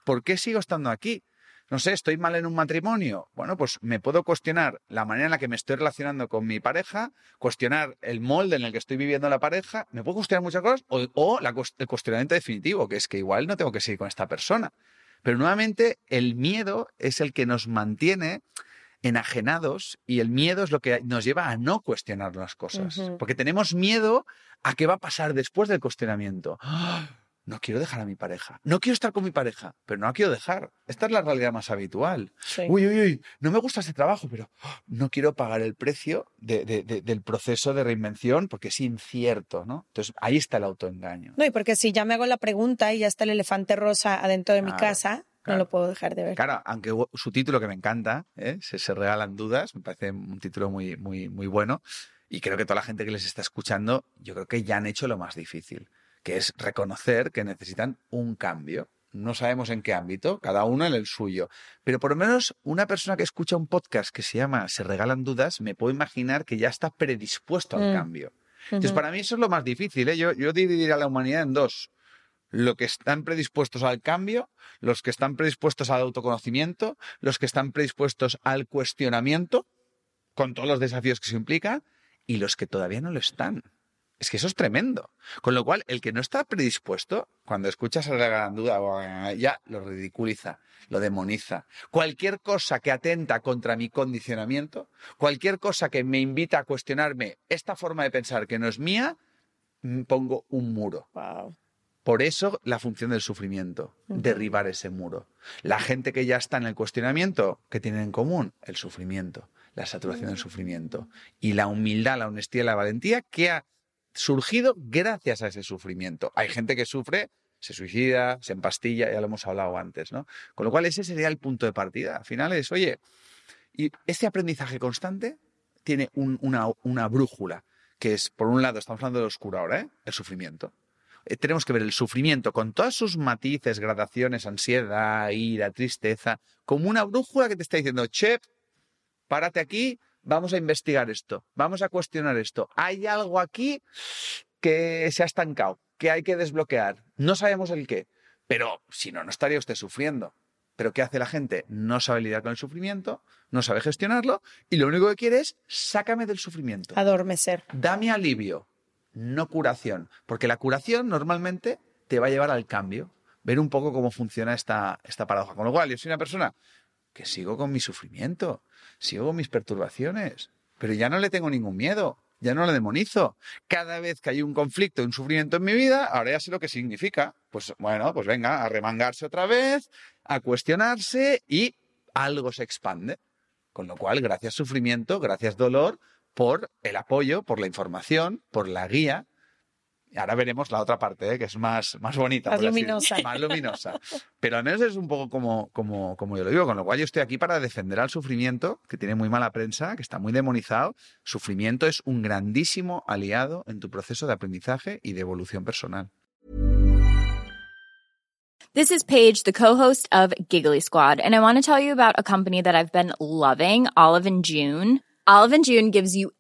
por qué sigo estando aquí no sé, estoy mal en un matrimonio. Bueno, pues me puedo cuestionar la manera en la que me estoy relacionando con mi pareja, cuestionar el molde en el que estoy viviendo la pareja, me puedo cuestionar muchas cosas, o, o la, el cuestionamiento definitivo, que es que igual no tengo que seguir con esta persona. Pero nuevamente, el miedo es el que nos mantiene enajenados y el miedo es lo que nos lleva a no cuestionar las cosas. Uh -huh. Porque tenemos miedo a qué va a pasar después del cuestionamiento. ¡Oh! No quiero dejar a mi pareja. No quiero estar con mi pareja, pero no la quiero dejar. Esta es la realidad más habitual. Sí. Uy, uy, uy, no me gusta este trabajo, pero no quiero pagar el precio de, de, de, del proceso de reinvención porque es incierto, ¿no? Entonces ahí está el autoengaño. No, y porque si ya me hago la pregunta y ya está el elefante rosa adentro de Claro, mi casa, claro. no lo puedo dejar de ver. Claro, aunque su título que me encanta, ¿eh? se, se regalan dudas, me parece un título muy, muy, muy bueno. Y creo que toda la gente que les está escuchando, yo creo que ya han hecho lo más difícil, que es reconocer que necesitan un cambio. No sabemos en qué ámbito, cada uno en el suyo. Pero por lo menos una persona que escucha un podcast que se llama Se regalan dudas, me puedo imaginar que ya está predispuesto al Mm. cambio. Entonces, para mí eso es lo más difícil. ¿eh? Yo, yo dividiría a la humanidad en dos. Lo que están predispuestos al cambio, los que están predispuestos al autoconocimiento, los que están predispuestos al cuestionamiento, con todos los desafíos que se implica, y los que todavía no lo están. Es que eso es tremendo. Con lo cual, el que no está predispuesto, cuando escuchas a la gran duda, ya lo ridiculiza, lo demoniza. Cualquier cosa que atenta contra mi condicionamiento, cualquier cosa que me invita a cuestionarme esta forma de pensar que no es mía, mm, pongo un muro. Wow. Por eso la función del sufrimiento, derribar ese muro. La gente que ya está en el cuestionamiento, ¿qué tienen en común? El sufrimiento, la saturación del sufrimiento. Y la humildad, la honestidad y la valentía que ha surgido gracias a ese sufrimiento. Hay gente que sufre, se suicida, se empastilla, ya lo hemos hablado antes, ¿no? Con lo cual ese sería el punto de partida. Al final es, oye, y este aprendizaje constante tiene un- una, brújula, que es, por un lado, estamos hablando del oscuro ahora, ¿eh? El sufrimiento. Eh, tenemos que ver el sufrimiento con todas sus matices, gradaciones, ansiedad, ira, tristeza, como una brújula que te está diciendo, che, párate aquí, vamos a investigar esto, vamos a cuestionar esto. Hay algo aquí que se ha estancado, que hay que desbloquear. No sabemos el qué, pero si no, no estaría usted sufriendo. Pero ¿qué hace la gente? No sabe lidiar con el sufrimiento, no sabe gestionarlo y lo único que quiere es sácame del sufrimiento. Adormecer. Dame alivio, no curación. Porque la curación normalmente te va a llevar al cambio. Ver un poco cómo funciona esta, esta paradoja. Con lo cual, yo soy una persona que sigo con mi sufrimiento, sigo con mis perturbaciones, pero ya no le tengo ningún miedo, ya no le demonizo. Cada vez que hay un conflicto, un sufrimiento en mi vida, ahora ya sé lo que significa. Pues bueno, pues venga, a remangarse otra vez, a cuestionarse y algo se expande. Con lo cual, gracias sufrimiento, gracias dolor, por el apoyo, por la información, por la guía. Ahora veremos la otra parte, ¿eh? que es más, más bonita. Más luminosa. Más luminosa. Pero al menos es un poco como, como, como yo lo digo, con lo cual yo estoy aquí para defender al sufrimiento, que tiene muy mala prensa, que está muy demonizado. Sufrimiento es un grandísimo aliado en tu proceso de aprendizaje y de evolución personal. This is Paige, the co-host of Giggly Squad, and I want to tell you about a company that I've been loving, Olive and June. Olive and June gives you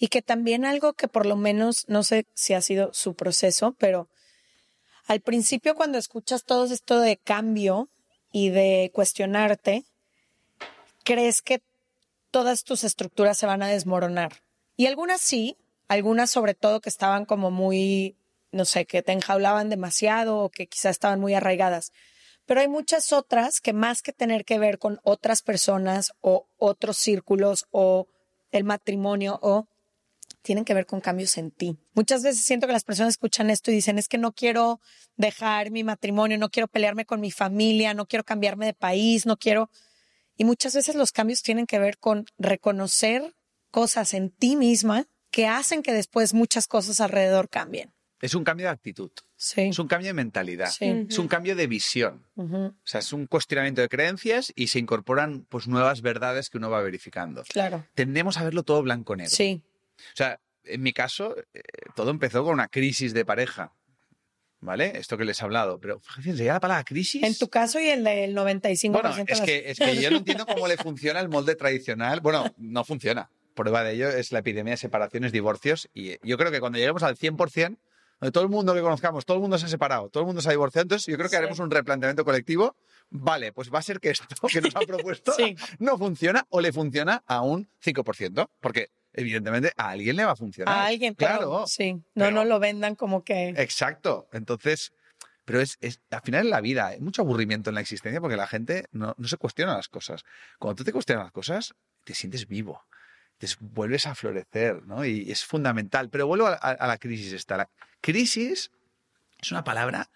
Y que también algo que por lo menos, no sé si ha sido su proceso, pero al principio cuando escuchas todo esto de cambio y de cuestionarte, crees que todas tus estructuras se van a desmoronar. Y algunas sí, algunas sobre todo que estaban como muy, no sé, que te enjaulaban demasiado o que quizás estaban muy arraigadas. Pero hay muchas otras que más que tener que ver con otras personas o otros círculos o el matrimonio o tienen que ver con cambios en ti. Muchas veces siento que las personas escuchan esto y dicen, es que no quiero dejar mi matrimonio, no quiero pelearme con mi familia, no quiero cambiarme de país, no quiero... Y muchas veces los cambios tienen que ver con reconocer cosas en ti misma que hacen que después muchas cosas alrededor cambien. Es un cambio de actitud. Sí. Es un cambio de mentalidad. Sí. Es un cambio de visión. O sea, es un cuestionamiento de creencias y se incorporan pues nuevas verdades que uno va verificando. Claro. Tendemos a verlo todo blanco-negro. Sí. O sea, en mi caso, eh, todo empezó con una crisis de pareja. ¿Vale? Esto que les he hablado. Pero fíjense, ya la palabra crisis. En tu caso y el del 95% Bueno, es las- que, es que yo no entiendo cómo le funciona el molde tradicional. Bueno, no funciona. Prueba de ello es la epidemia de separaciones, divorcios. Y yo creo que cuando lleguemos al 100%, donde todo el mundo que conozcamos, todo el mundo se ha separado, todo el mundo se ha divorciado. Entonces, yo creo que haremos un replanteamiento colectivo. Vale, pues va a ser que esto que nos ha (laughs) propuesto Sí. no funciona o le funciona a un 5%, porque evidentemente a alguien le va a funcionar. A alguien, pero Claro. sí, no, Pero- no lo vendan como que... Exacto. Entonces, pero es, es- al final en la vida hay mucho aburrimiento en la existencia porque la gente no, no se cuestiona las cosas. Cuando tú te cuestionas las cosas, te sientes vivo, te vuelves a florecer, ¿no? Y es fundamental. Pero vuelvo a, a- a la crisis esta. La crisis es una palabra.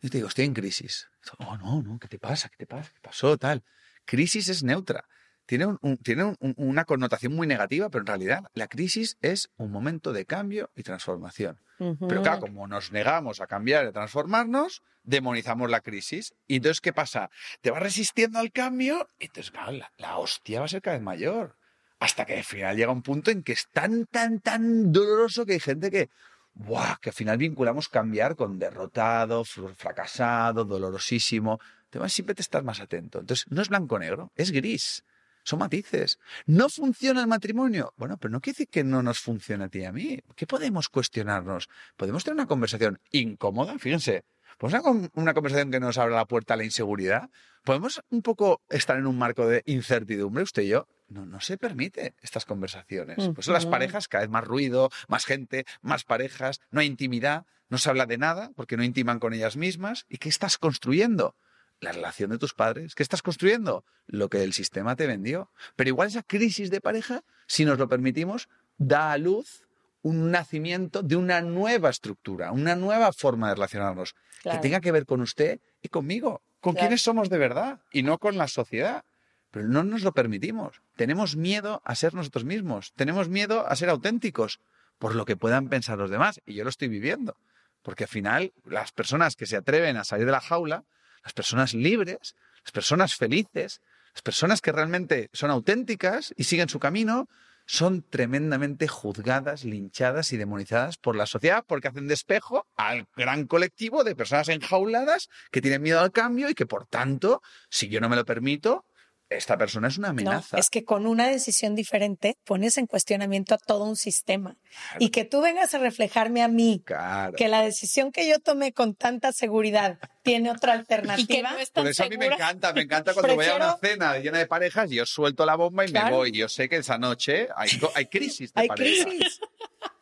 Yo te digo, estoy en crisis. Oh, no, no, ¿qué te pasa? ¿Qué te pasa? ¿Qué pasó? Tal. Crisis es neutra. Tiene, un- tiene un- un- una connotación muy negativa, pero en realidad la crisis es un momento de cambio y transformación. Pero claro, como nos negamos a cambiar y a transformarnos, demonizamos la crisis. Y entonces, ¿qué pasa? Te vas resistiendo al cambio y entonces, claro, la, la hostia va a ser cada vez mayor. Hasta que al final llega un punto en que es tan, tan, tan doloroso que hay gente que, ¡buah! que al final vinculamos cambiar con derrotado, fr- fracasado, dolorosísimo. Además, siempre te estás más atento. Entonces, no es blanco-negro, es gris. Son matices. ¿No funciona el matrimonio? Bueno, pero no quiere decir que no nos funcione a ti y a mí. ¿Qué podemos cuestionarnos? Podemos tener una conversación incómoda, fíjense. ¿Podemos tener una conversación que nos abra la puerta a la inseguridad? ¿Podemos un poco estar en un marco de incertidumbre, usted y yo? No, no se permite estas conversaciones. Por eso las Ujú. parejas, cada vez más ruido, más gente, más parejas, no hay intimidad, no se habla de nada porque no intiman con ellas mismas. ¿Y qué estás construyendo? La relación de tus padres. ¿Qué estás construyendo? Lo que el sistema te vendió. Pero igual esa crisis de pareja, si nos lo permitimos, da a luz un nacimiento de una nueva estructura, una nueva forma de relacionarnos, Claro. que tenga que ver con usted y conmigo, con Claro. quienes somos de verdad y no con la sociedad. Pero no nos lo permitimos. Tenemos miedo a ser nosotros mismos. Tenemos miedo a ser auténticos por lo que puedan pensar los demás. Y yo lo estoy viviendo. Porque al final, las personas que se atreven a salir de la jaula, las personas libres, las personas felices, las personas que realmente son auténticas y siguen su camino, son tremendamente juzgadas, linchadas y demonizadas por la sociedad porque hacen despejo al gran colectivo de personas enjauladas que tienen miedo al cambio y que, por tanto, si yo no me lo permito, esta persona es una No, amenaza. es que con una decisión diferente pones en cuestionamiento a todo un sistema. Y que tú vengas a reflejarme a mí Claro. que la decisión que yo tomé con tanta seguridad tiene otra alternativa. Y que no es tan Por eso a mí me encanta, me encanta cuando voy a una cena llena de parejas y yo suelto la bomba y me voy. Yo sé que esa noche hay, hay crisis de Hay pareja. crisis.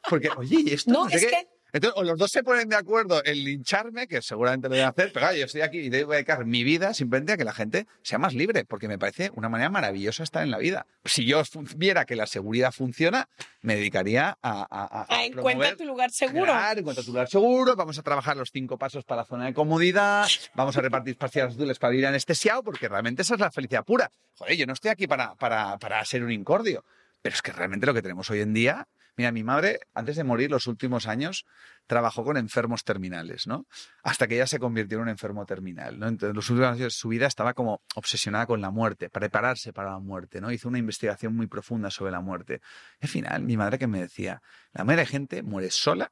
Porque, oye, ¿y esto No, no sé es qué? que- Entonces, o los dos se ponen de acuerdo en lincharme, que seguramente lo a hacer, pero yo estoy aquí y debo dedicar mi vida simplemente a que la gente sea más libre, porque me parece una manera maravillosa estar en la vida. Si yo viera que la seguridad funciona, me dedicaría a... a, a- a encuentra tu lugar seguro. Claro, encuentra tu lugar seguro, vamos a trabajar los cinco pasos para la zona de comodidad, vamos a repartir pastillas azules para ir anestesiado, porque realmente esa es la felicidad pura. Joder, yo no estoy aquí para, para, para ser un incordio, pero es que realmente lo que tenemos hoy en día... Mira, mi madre, antes de morir, los últimos años, trabajó con enfermos terminales, ¿no? Hasta que ella se convirtió en un enfermo terminal, ¿no? Entonces, los últimos años de su vida estaba como obsesionada con la muerte, prepararse para la muerte, ¿no? Hizo una investigación muy profunda sobre la muerte. Y al final, mi madre que me decía, la mayoría de gente muere sola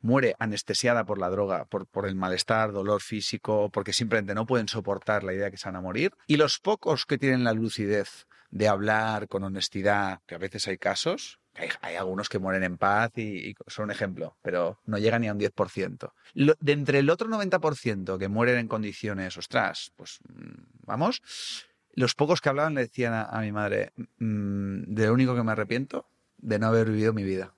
muere anestesiada por la droga, por, por el malestar, dolor físico, porque simplemente no pueden soportar la idea de que se van a morir. Y los pocos que tienen la lucidez de hablar con honestidad, que a veces hay casos, hay, hay algunos que mueren en paz y, y son un ejemplo, pero no llegan ni a un 10%. Lo- de entre el otro 90% que mueren en condiciones, ostras, pues mm, vamos, los pocos que hablaban le decían a, a mi madre, mm, de lo único que me arrepiento, de no haber vivido mi vida.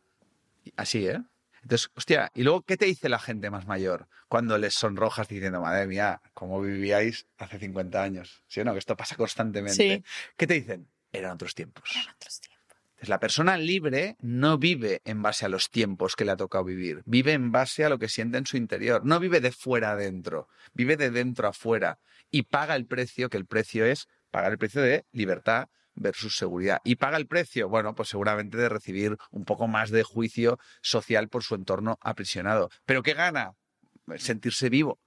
Así, ¿eh? Entonces, hostia, ¿y luego qué te dice la gente más mayor cuando les sonrojas diciendo, madre mía, cómo vivíais hace 50 años? ¿Sí o no? Que esto pasa constantemente. Sí. ¿Qué te dicen? Eran otros tiempos. La persona libre no vive en base a los tiempos que le ha tocado vivir, vive en base a lo que siente en su interior, no vive de fuera adentro, vive de dentro a fuera y paga el precio, que el precio es pagar el precio de libertad versus seguridad. ¿Y paga el precio? Bueno, pues seguramente de recibir un poco más de juicio social por su entorno aprisionado. ¿Pero qué gana? Sentirse vivo.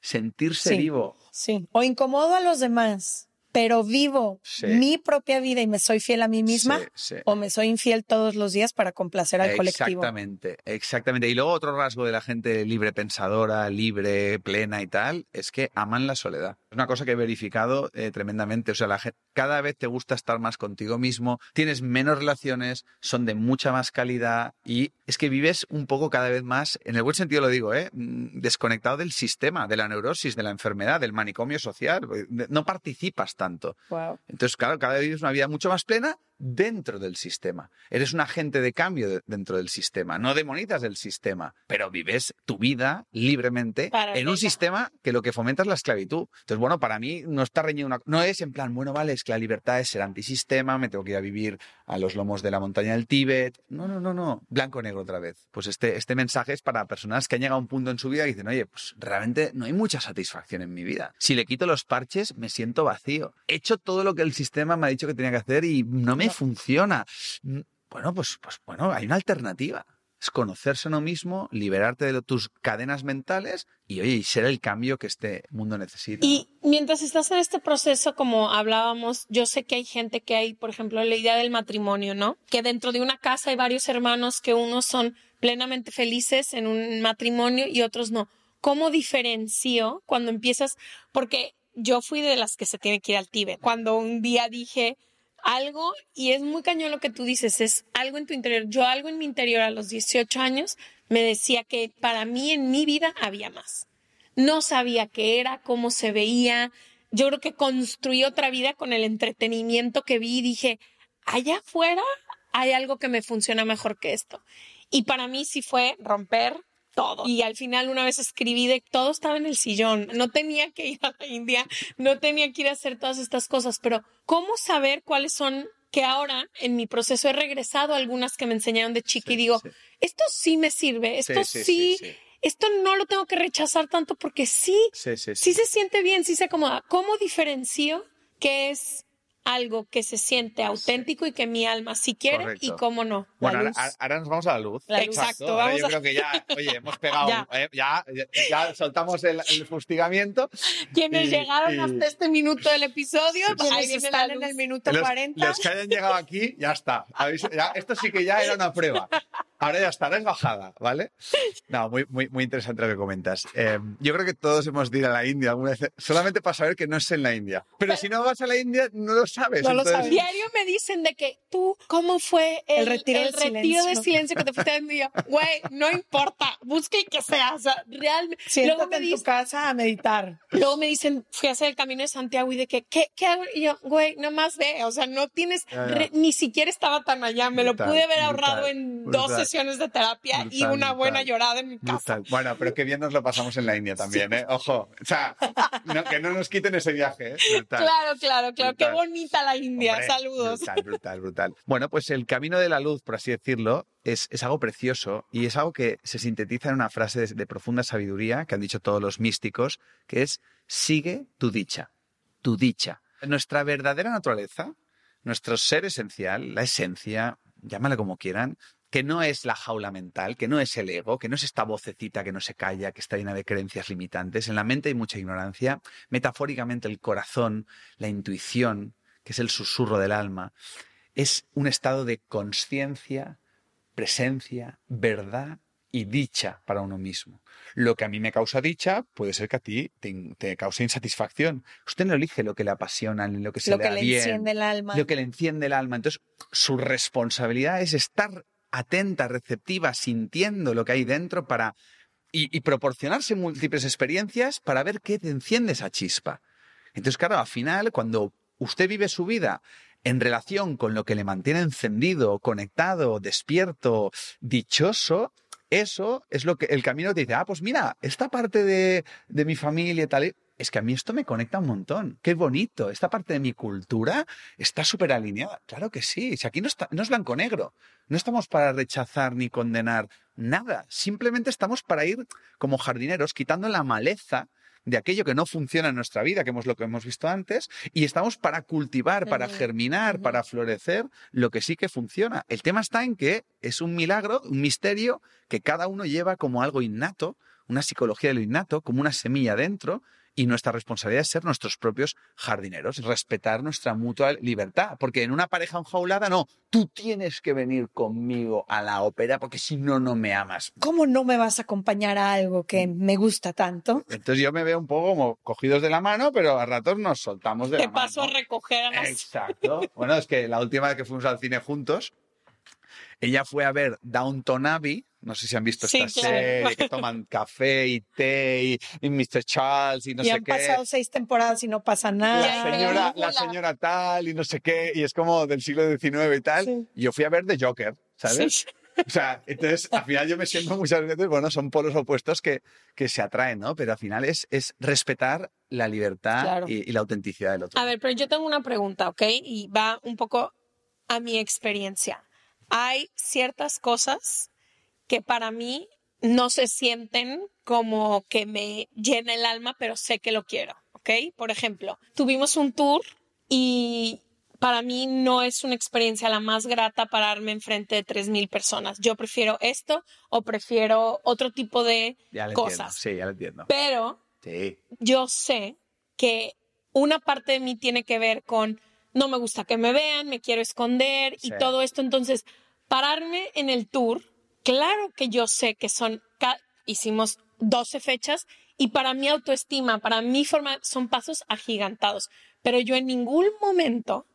Sentirse Sí. vivo. Sí. O incomodo a los demás. Pero vivo Sí. mi propia vida y me soy fiel a mí misma, Sí, sí. o me soy infiel todos los días para complacer al colectivo. Exactamente, exactamente. Y luego otro rasgo de la gente libre pensadora, libre, plena y tal, es que aman la soledad. Es una cosa que he verificado eh, tremendamente. O sea, la gen- cada vez te gusta estar más contigo mismo, tienes menos relaciones, son de mucha más calidad y es que vives un poco cada vez más, en el buen sentido lo digo, ¿eh? mm, desconectado del sistema, de la neurosis, de la enfermedad, del manicomio social. No participas tanto. Wow. Entonces, claro, cada vez vives una vida mucho más plena dentro del sistema. Eres un agente de cambio de- dentro del sistema, no demonizas el sistema, pero vives tu vida libremente Para en un sistema que lo que fomenta es la esclavitud. Entonces, bueno, para mí no está reñido una... No es en plan, bueno, vale, es que la libertad es ser antisistema, me tengo que ir a vivir a los lomos de la montaña del Tíbet. No, no, no, no. Blanco-negro otra vez. Pues este, este mensaje es para personas que han llegado a un punto en su vida y dicen, oye, pues realmente no hay mucha satisfacción en mi vida. Si le quito los parches, me siento vacío. He hecho todo lo que el sistema me ha dicho que tenía que hacer y no me funciona. Mm, Bueno, pues, pues bueno, hay una alternativa. Es conocerse a uno mismo, liberarte de lo- tus cadenas mentales y, oye, y ser el cambio que este mundo necesita. Y mientras estás en este proceso, como hablábamos, yo sé que hay gente que hay, por ejemplo, la idea del matrimonio, ¿no? Que dentro de una casa hay varios hermanos que unos son plenamente felices en un matrimonio y otros no. ¿Cómo diferencio cuando empiezas? Porque yo fui de las que se tiene que ir al Tíbet. Cuando un día dije algo, y es muy cañón lo que tú dices, es algo en tu interior. Yo algo en mi interior a los 18 años me decía que para mí en mi vida había más no sabía qué era, cómo se veía. Yo creo que construí otra vida con el entretenimiento que vi y dije, allá afuera hay algo que me funciona mejor que esto. Y para mí sí fue romper todo. Y al final una vez escribí de todo estaba en el sillón. No tenía que ir a la India, no tenía que ir a hacer todas estas cosas, pero ¿cómo saber cuáles son que ahora en mi proceso he regresado a algunas que me enseñaron de chica y digo, sí. esto sí me sirve, esto Sí, esto no lo tengo que rechazar tanto porque sí, Sí, sí, sí se siente bien, sí se acomoda. ¿Cómo diferencio qué es algo que se siente auténtico y que mi alma sí quiere Correcto. y cómo no? Bueno, ahora, luz. ahora nos vamos a la luz. La luz. Exacto, Ahora vamos yo a- creo que ya, (laughs) oye, hemos pegado, Ya. eh, ya, ya, soltamos el, el fustigamiento. Quienes Y- llegaron y- hasta este minuto del episodio, Sí, pues ahí viene la están en luz. el minuto Los, 40. los que hayan llegado aquí, ya está. Habéis- ya- esto sí que ya era una prueba. Ahora ya estarás bajada, ¿vale? No, muy, muy, muy interesante lo que comentas. Eh, yo creo que todos hemos de ir a la India alguna vez, solamente para saber que no es en la India. Pero, Pero si no vas a la India, no lo sabes. No entonces... lo sabes. Diario me dicen de que tú, ¿cómo fue el, el retiro, el retiro de silencio que te fuiste a India? (laughs) Güey, no importa, busca y que sea. O sea, realmente. Siéntate luego me en dicen, tu casa a meditar. Luego me dicen, fui a hacer el camino de Santiago y de que, ¿qué, qué hago? Y yo, güey, no más ve. O sea, no tienes, re, ni siquiera estaba tan allá. Me brutal, lo pude haber ahorrado brutal, en 12 sesiones de terapia y Brutal, una buena brutal. llorada en mi casa. Brutal. Bueno, pero qué bien nos lo pasamos en la India también, ¿eh? Ojo. O sea, no- que no nos quiten ese viaje, ¿eh? Claro, claro, claro, qué bonita la India, Hombre, saludos. Brutal, brutal, brutal. Bueno, pues el camino de la luz, por así decirlo, es, es algo precioso y es algo que se sintetiza en una frase de, de profunda sabiduría que han dicho todos los místicos, que es sigue tu dicha, tu dicha. Nuestra verdadera naturaleza, nuestro ser esencial, la esencia, llámale como quieran, que no es la jaula mental, que no es el ego, que no es esta vocecita que no se calla, que está llena de creencias limitantes. En la mente hay mucha ignorancia. Metafóricamente el corazón, la intuición, que es el susurro del alma, es un estado de conciencia, presencia, verdad y dicha para uno mismo. Lo que a mí me causa dicha puede ser que a ti te, te cause insatisfacción. Usted no elige lo que le apasiona ni lo que se Lo le que da le bien, enciende el alma. lo que le enciende el alma. Entonces, su responsabilidad es estar atenta, receptiva, sintiendo lo que hay dentro para y, proporcionarse múltiples experiencias para ver qué te enciende esa chispa. Entonces, claro, al final, cuando usted vive su vida en relación con lo que le mantiene encendido, conectado, despierto, dichoso, eso es lo que el camino te dice, ah, pues mira, esta parte de, de mi familia y tal, es que a mí esto me conecta un montón, qué bonito, esta parte de mi cultura está súper alineada. Claro que sí, si aquí no, está, no es blanco-negro, no estamos para rechazar ni condenar nada, simplemente estamos para ir como jardineros quitando la maleza de aquello que no funciona en nuestra vida, que es lo que hemos visto antes, y estamos para cultivar, para germinar, para florecer lo que sí que funciona. El tema está en que es un milagro, un misterio que cada uno lleva como algo innato, una psicología de lo innato, como una semilla dentro, y nuestra responsabilidad es ser nuestros propios jardineros, respetar nuestra mutua libertad, porque en una pareja enjaulada no, tú tienes que venir conmigo a la ópera porque si no, no me amas. ¿Cómo no me vas a acompañar a algo que me gusta tanto? Entonces yo me veo un poco como cogidos de la mano, pero a ratos nos soltamos de Te la mano. paso a recoger a las... Exacto. Bueno, es que la última vez que fuimos al cine juntos, ella fue a ver Downton Abbey. No sé si han visto Sí, esta claro. serie, que (laughs) toman café y té y, y Mr. Charles y no y sé han qué. pasado seis temporadas y no pasa nada. La señora, la señora tal y no sé qué, y es como del siglo XIX y tal. Sí. Y yo fui a ver The Joker, ¿sabes? O sea, entonces al final yo me (laughs) siento muchas veces, bueno, son polos opuestos que, que se atraen, ¿no? Pero al final es, es respetar la libertad Claro. y, y la autenticidad del otro. A ver, pero yo tengo una pregunta, ¿ok? Y va un poco a mi experiencia. Hay ciertas cosas que para mí no se sienten como que me llena el alma, pero sé que lo quiero, ¿ok? Por ejemplo, tuvimos un tour y para mí no es una experiencia la más grata pararme enfrente de 3.000 personas. Yo prefiero esto o prefiero otro tipo de ya cosas. entiendo. Sí, ya lo entiendo. Pero Sí. yo sé que una parte de mí tiene que ver con no me gusta que me vean, me quiero esconder y todo esto. Entonces, pararme en el tour, claro que yo sé que son, hicimos 12 fechas y para mi autoestima, para mi forma, son pasos agigantados. Pero yo en ningún momento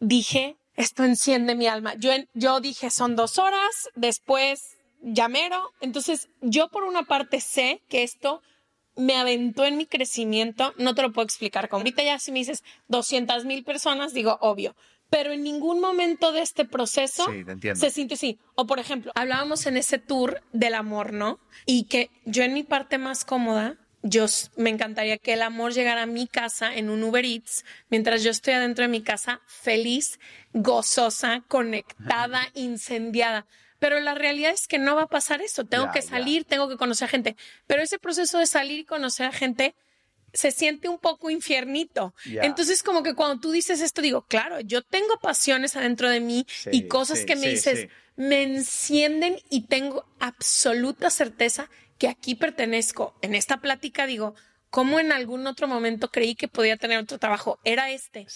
dije, esto enciende mi alma. Yo, yo dije, son dos horas, después llamero. Entonces, yo por una parte sé que esto me aventó en mi crecimiento, no te lo puedo explicar. Como ahorita ya si me dices 200 mil personas, digo, obvio. Pero en ningún momento de este proceso Sí, se sintió así. O por ejemplo, hablábamos en ese tour del amor, ¿no? Y que yo en mi parte más cómoda, yo me encantaría que el amor llegara a mi casa en un Uber Eats, mientras yo estoy adentro de mi casa feliz, gozosa, conectada, incendiada. Pero la realidad es que no va a pasar eso. Tengo que salir, tengo que conocer a gente. Pero ese proceso de salir y conocer a gente se siente un poco infiernito. Entonces, como que cuando tú dices esto, digo, claro, yo tengo pasiones adentro de mí Sí, y cosas sí, que me sí, dices, me encienden y tengo absoluta certeza que aquí pertenezco. En esta plática digo, como en algún otro momento creí que podía tener otro trabajo, era este.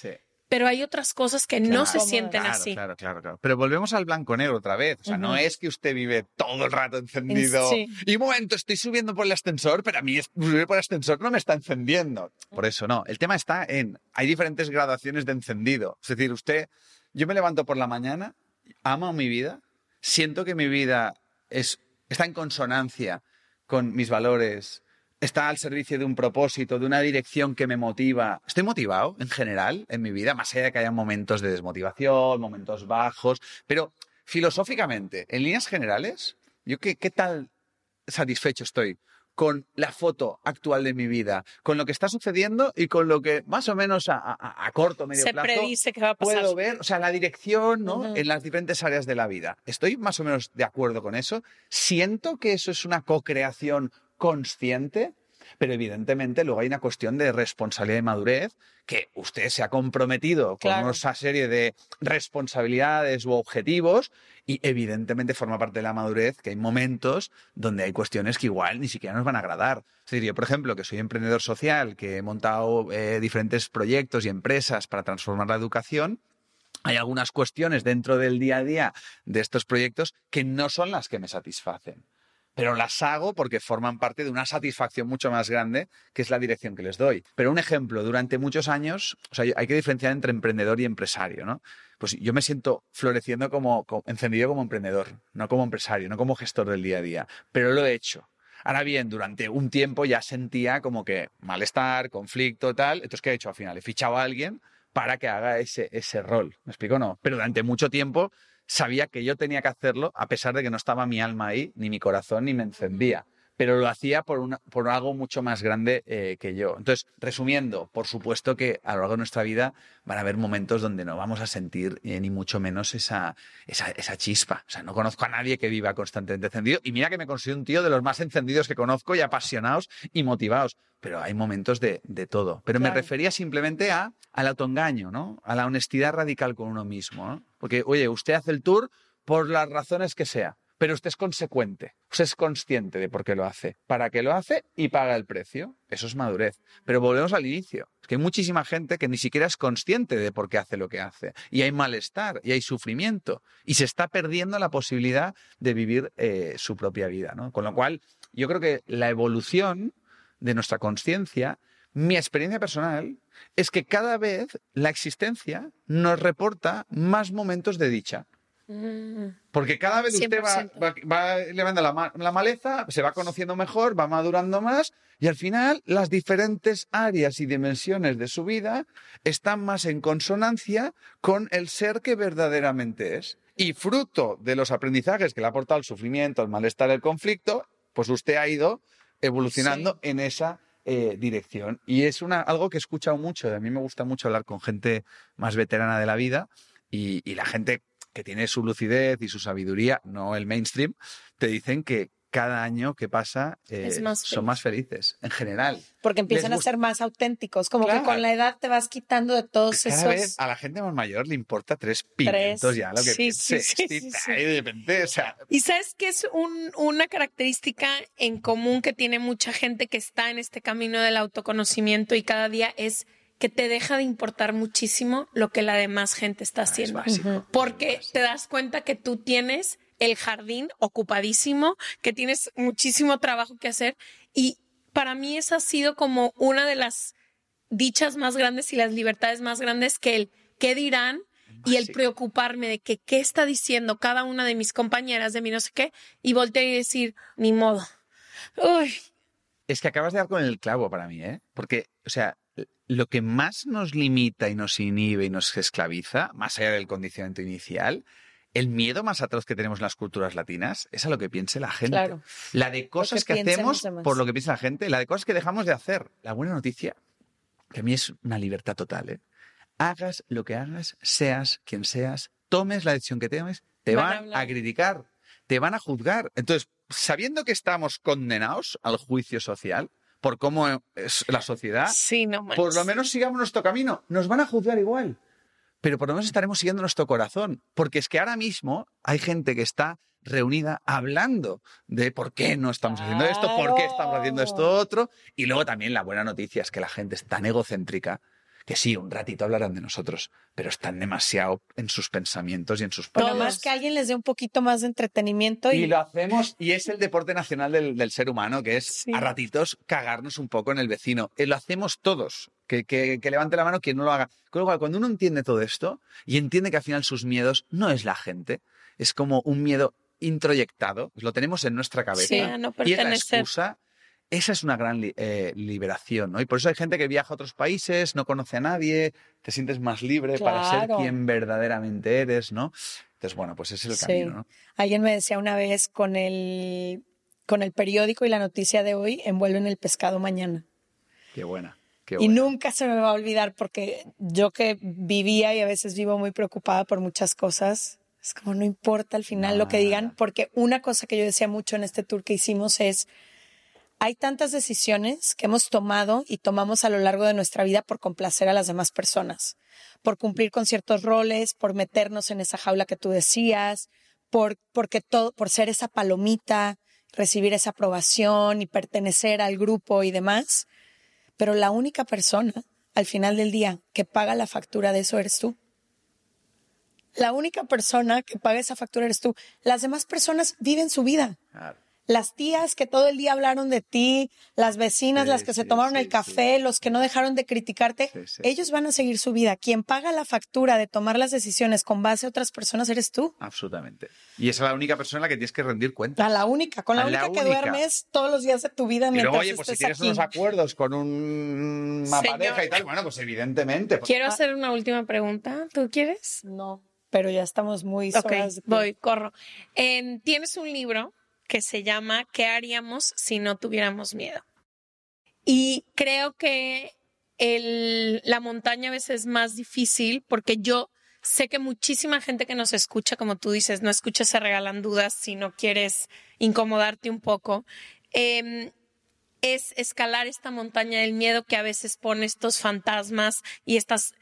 Pero hay otras cosas que no se sienten claro, así. Claro, claro, claro. Pero volvemos al blanco-negro otra vez. O sea, no es que usted vive todo el rato encendido. Sí. Y un momento, estoy subiendo por el ascensor, pero a mí subir por el ascensor no me está encendiendo. Por eso no. El tema está en, hay diferentes gradaciones de encendido. Es decir, usted, yo me levanto por la mañana, amo mi vida, siento que mi vida es, está en consonancia con mis valores, está al servicio de un propósito, de una dirección que me motiva. Estoy motivado en general en mi vida, más allá de que haya momentos de desmotivación, momentos bajos, pero filosóficamente, en líneas generales, yo qué, qué tal satisfecho estoy con la foto actual de mi vida, con lo que está sucediendo y con lo que más o menos a, a- a corto, medio Se plazo predice que va a pasar. puedo ver, o sea, la dirección, ¿no? En las diferentes áreas de la vida. Estoy más o menos de acuerdo con eso. Siento que eso es una co-creación consciente, pero evidentemente luego hay una cuestión de responsabilidad y madurez que usted se ha comprometido con Claro. una serie de responsabilidades u objetivos y evidentemente forma parte de la madurez que hay momentos donde hay cuestiones que igual ni siquiera nos van a agradar. Es decir, yo, por ejemplo, que soy emprendedor social, que he montado eh, diferentes proyectos y empresas para transformar la educación, hay algunas cuestiones dentro del día a día de estos proyectos que no son las que me satisfacen. Pero las hago porque forman parte de una satisfacción mucho más grande, que es la dirección que les doy. Pero un ejemplo, durante muchos años, o sea, hay que diferenciar entre emprendedor y empresario, ¿no? Pues yo me siento floreciendo como, encendido como emprendedor, no como empresario, no como gestor del día a día. Pero lo he hecho. Ahora bien, durante un tiempo ya sentía como que malestar, conflicto, tal. Entonces, ¿qué he hecho al final? He fichado a alguien para que haga ese, ese rol. ¿Me explico? No. Pero durante mucho tiempo sabía que yo tenía que hacerlo a pesar de que no estaba mi alma ahí, ni mi corazón, ni me encendía. Pero lo hacía por, una- por algo mucho más grande eh, que yo. Entonces, resumiendo, por supuesto que a lo largo de nuestra vida van a haber momentos donde no vamos a sentir eh, ni mucho menos esa, esa, esa chispa. O sea, no conozco a nadie que viva constantemente encendido. Y mira que me considero un tío de los más encendidos que conozco y apasionados y motivados. Pero hay momentos de, de todo. Pero me refería simplemente a, al autoengaño, ¿no? A la honestidad radical con uno mismo, ¿no? Porque, oye, usted hace el tour por las razones que sea. pero usted es consecuente, usted es consciente de por qué lo hace, para qué lo hace y paga el precio. Eso es madurez. Pero volvemos al inicio. Es que hay muchísima gente que ni siquiera es consciente de por qué hace lo que hace. Y hay malestar, y hay sufrimiento, y se está perdiendo la posibilidad de vivir eh, su propia vida. ¿no? Con lo cual, yo creo que la evolución de nuestra conciencia, mi experiencia personal, es que cada vez la existencia nos reporta más momentos de dicha. Porque cada vez usted va, 100%. va, va elevando la, ma- la maleza, se va conociendo mejor, va madurando más y al final las diferentes áreas y dimensiones de su vida están más en consonancia con el ser que verdaderamente es. Y fruto de los aprendizajes que le ha aportado el sufrimiento, el malestar, el conflicto, pues usted ha ido evolucionando en esa eh, dirección. Y es una, algo que he escuchado mucho. A mí me gusta mucho hablar con gente más veterana de la vida y, y la gente que tiene su lucidez y su sabiduría, no el mainstream, te dicen que cada año que pasa eh, Es más son más felices, en general. Porque empiezan a ser más auténticos, como Claro. que con la edad te vas quitando de todos Cada esos... vez a la gente más mayor le importa tres pimientos ya lo que Sí, sí, piense. sí, sí, y de repente, o sea, Y sabes que es un- una característica en común que tiene mucha gente que está en este camino del autoconocimiento y cada día es que te deja de importar muchísimo lo que la demás gente está haciendo. básico. Porque te das cuenta que tú tienes el jardín ocupadísimo, que tienes muchísimo trabajo que hacer y para mí esa ha sido como una de las dichas más grandes y las libertades más grandes que el qué dirán y el preocuparme de que qué está diciendo cada una de mis compañeras de mi no sé qué y voltear y decir, ni modo. Uy, Es que acabas de dar con el clavo para mí, ¿eh? Porque, o sea, lo que más nos limita y nos inhibe y nos esclaviza, más allá del condicionamiento inicial, el miedo más atroz que tenemos en las culturas latinas es a lo que piense la gente. Claro. La de cosas que, piensen hacemos por lo que piensa la gente, la de cosas que dejamos de hacer. La buena noticia, que a mí es una libertad total, ¿eh? Hagas lo que hagas, seas quien seas, tomes la decisión que tomes, te Van a van, hablar. a criticar, te van a juzgar. Entonces, sabiendo que estamos condenados al juicio social por cómo es la sociedad, sí, no manches. por lo menos sigamos nuestro camino. Nos van a juzgar igual, pero por lo menos estaremos siguiendo nuestro corazón. Porque es que ahora mismo hay gente que está reunida hablando de por qué no estamos haciendo esto, por qué estamos haciendo esto otro. Y luego también la buena noticia es que la gente es tan egocéntrica que sí, un ratito hablarán de nosotros, pero están demasiado en sus pensamientos y en sus Todos. nada más que alguien les dé un poquito más de entretenimiento y, y lo hacemos, y es el deporte nacional del, del ser humano, que es Sí. a ratitos cagarnos un poco en el vecino. Eh, lo hacemos todos. Que, que- que levante la mano quien no lo haga. Con lo cual, cuando uno entiende todo esto y entiende que al final sus miedos no es la gente, es como un miedo introyectado, lo tenemos en nuestra cabeza. Sí, no y es la excusa. Esa es una gran eh, liberación, ¿no? Y por eso hay gente que viaja a otros países, no conoce a nadie, te sientes más libre para ser quien verdaderamente eres, ¿no? Entonces, bueno, pues ese es el Sí. camino, ¿no? Alguien me decía una vez con el, con el periódico y la noticia de hoy, envuelven el pescado mañana. Qué buena. Qué Y nunca se me va a olvidar porque yo que vivía y a veces vivo muy preocupada por muchas cosas, es como no importa al final lo que digan, porque una cosa que yo decía mucho en este tour que hicimos es, hay tantas decisiones que hemos tomado y tomamos a lo largo de nuestra vida por complacer a las demás personas, por cumplir con ciertos roles, por meternos en esa jaula que tú decías, por, porque todo, por ser esa palomita, recibir esa aprobación y pertenecer al grupo y demás. Pero la única persona al final del día que paga la factura de eso eres tú. La única persona que paga esa factura eres tú. Las demás personas viven su vida. Las tías que todo el día hablaron de ti, las vecinas, Sí, las que se tomaron sí, el café, los que no dejaron de criticarte, Sí, sí. ellos van a seguir su vida. Quien paga la factura de tomar las decisiones con base a otras personas eres tú. Absolutamente. Y esa es la única persona a la que tienes que rendir cuenta. La, la única, con la, A la única que duermes todos los días de tu vida Y mientras luego, oye, pues si tienes aquí. unos acuerdos con un- una Señor. pareja y tal, bueno, pues evidentemente. pues- Quiero hacer una última pregunta. ¿Tú quieres? No, pero ya estamos muy Ok, de- voy, corro. En- tienes un libro que se llama ¿Qué haríamos si no tuviéramos miedo? Y creo que el- la montaña a veces es más difícil porque yo sé que muchísima gente que nos escucha, como tú dices, no escuchas, se regalan dudas si no quieres incomodarte un poco. Em, es escalar esta montaña del miedo que a veces pone estos fantasmas y estas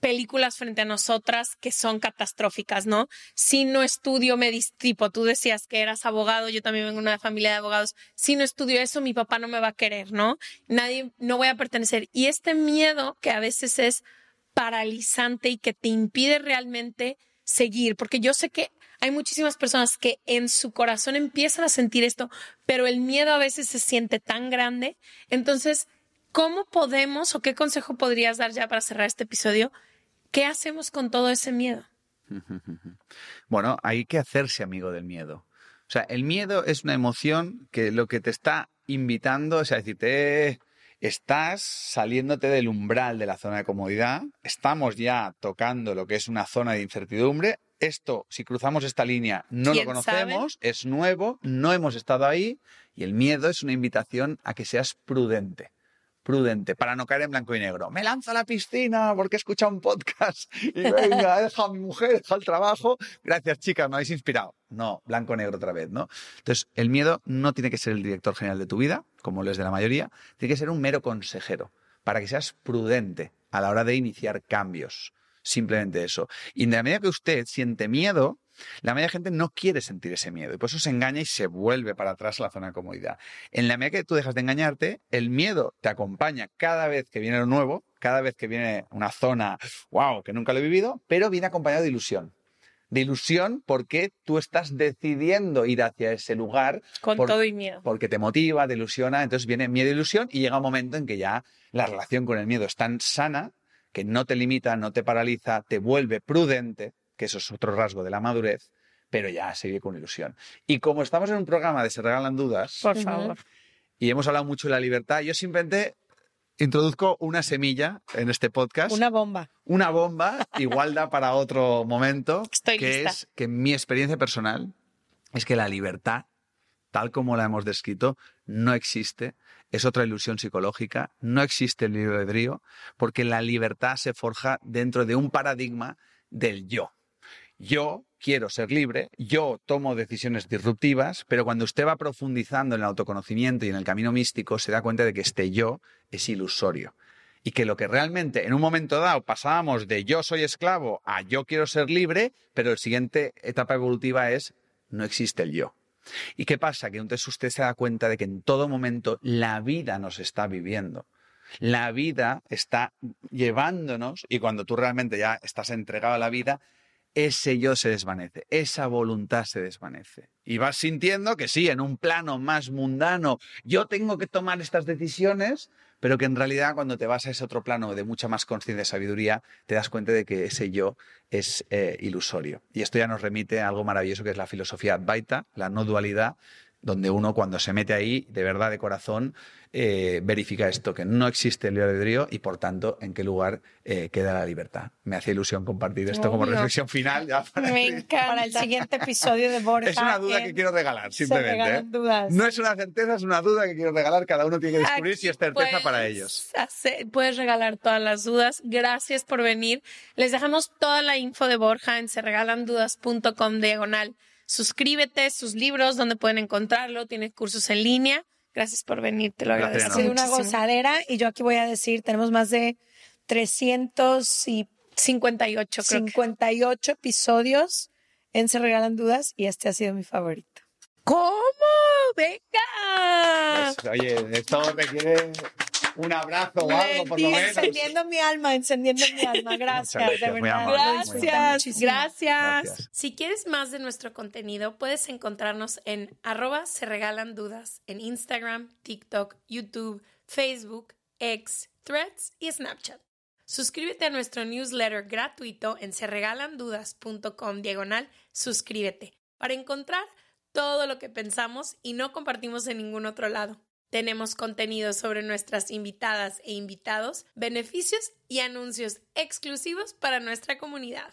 películas frente a nosotras que son catastróficas, ¿no? Si no estudio medicina, tipo, tú decías que eras abogado, yo también vengo de una familia de abogados, si no estudio eso, mi papá no me va a querer, ¿no? Nadie, no voy a pertenecer. Y este miedo que a veces es paralizante y que te impide realmente seguir, porque yo sé que hay muchísimas personas que en su corazón empiezan a sentir esto, pero el miedo a veces se siente tan grande. Entonces, ¿cómo podemos o qué consejo podrías dar ya para cerrar este episodio? ¿Qué hacemos con todo ese miedo? (laughs) Bueno, hay que hacerse amigo del miedo. O sea, el miedo es una emoción que lo que te está invitando es a decirte, eh, estás saliéndote del umbral de la zona de comodidad, estamos ya tocando lo que es una zona de incertidumbre. Esto, si cruzamos esta línea, no lo ¿Quién conocemos, es nuevo, no hemos estado ahí y el miedo es una invitación a que seas prudente prudente para no caer en blanco y negro. Me lanzo a la piscina porque he escuchado un podcast y venga, he dejado a mi mujer, he dejado el trabajo. Gracias, chicas, me habéis inspirado. No, blanco y negro otra vez, ¿no? Entonces, el miedo no tiene que ser el director general de tu vida, como lo es de la mayoría, tiene que ser un mero consejero para que seas prudente a la hora de iniciar cambios. Simplemente eso. Y en la medida que usted siente miedo, la de gente no quiere sentir ese miedo y por eso se engaña y se vuelve para atrás a la zona de comodidad. En la medida que tú dejas de engañarte, el miedo te acompaña cada vez que viene lo nuevo, cada vez que viene una zona, wow, que nunca lo he vivido, pero viene acompañado de ilusión. De ilusión porque tú estás decidiendo ir hacia ese lugar. Con por- todo y miedo. Porque te motiva, te ilusiona, entonces viene miedo e ilusión y llega un momento en que ya la relación con el miedo es tan sana que no te limita, no te paraliza, te vuelve prudente, que eso es otro rasgo de la madurez, pero ya se vive con ilusión. Y como estamos en un programa de Se Regalan Dudas Por favor. y hemos hablado mucho de la libertad, yo simplemente introduzco una semilla en este podcast. Una bomba. Una bomba, igual da para otro momento, Estoy que lista. es que mi experiencia personal es que la libertad, tal como la hemos descrito, no existe. Es otra ilusión psicológica, no existe el libre albedrío, porque la libertad se forja dentro de un paradigma del yo. Yo quiero ser libre, yo tomo decisiones disruptivas, pero cuando usted va profundizando en el autoconocimiento y en el camino místico, se da cuenta de que este yo es ilusorio y que lo que realmente en un momento dado pasábamos de yo soy esclavo a yo quiero ser libre, pero la siguiente etapa evolutiva es no existe el yo. ¿Y qué pasa? Que entonces usted se da cuenta de que en todo momento la vida nos está viviendo. La vida está llevándonos y cuando tú realmente ya estás entregado a la vida, ese yo se desvanece, esa voluntad se desvanece. Y vas sintiendo que sí, en un plano más mundano, yo tengo que tomar estas decisiones, pero que en realidad cuando te vas a ese otro plano de mucha más conciencia y sabiduría, te das cuenta de que ese yo es eh, ilusorio. Y esto ya nos remite a algo maravilloso que es la filosofía Advaita, la no dualidad, donde uno cuando se mete ahí, de verdad, de corazón, eh, verifica esto, que no existe el libre albedrío y por tanto en qué lugar eh, queda la libertad. Me hace ilusión compartir esto como reflexión final. ya para- Me encanta. Para el siguiente episodio de Borja. Es una duda que quiero regalar, simplemente. ¿eh? dudas. No es una certeza, es una duda que quiero regalar. Cada uno tiene que descubrir si es certeza para ellos. hacer- puedes regalar todas las dudas. Gracias por venir. Les dejamos toda la info de Borja en serregalandudas.com diagonal. Suscríbete, sus libros, donde pueden encontrarlo. Tiene cursos en línea. Gracias por venir, te lo agradezco. Ha sido una gozadera y yo aquí voy a decir, tenemos más de 300 y 58, creo que. 58 episodios en Se Regalan Dudas y este ha sido mi favorito. ¿Cómo? ¡Venga! Pues, oye, esto requiere un abrazo o algo, por lo menos. Encendiendo mi alma, encendiendo mi alma. Gracias, gracias, de verdad. gracias, Gracias. Si quieres más de nuestro contenido, puedes encontrarnos en arroba se regalan dudas en Instagram, TikTok, YouTube, Facebook, X, Threads y Snapchat. Suscríbete a nuestro newsletter gratuito en serregalandudas.com diagonal suscríbete para encontrar todo lo que pensamos y no compartimos en ningún otro lado. Tenemos contenido sobre nuestras invitadas e invitados, beneficios y anuncios exclusivos para nuestra comunidad.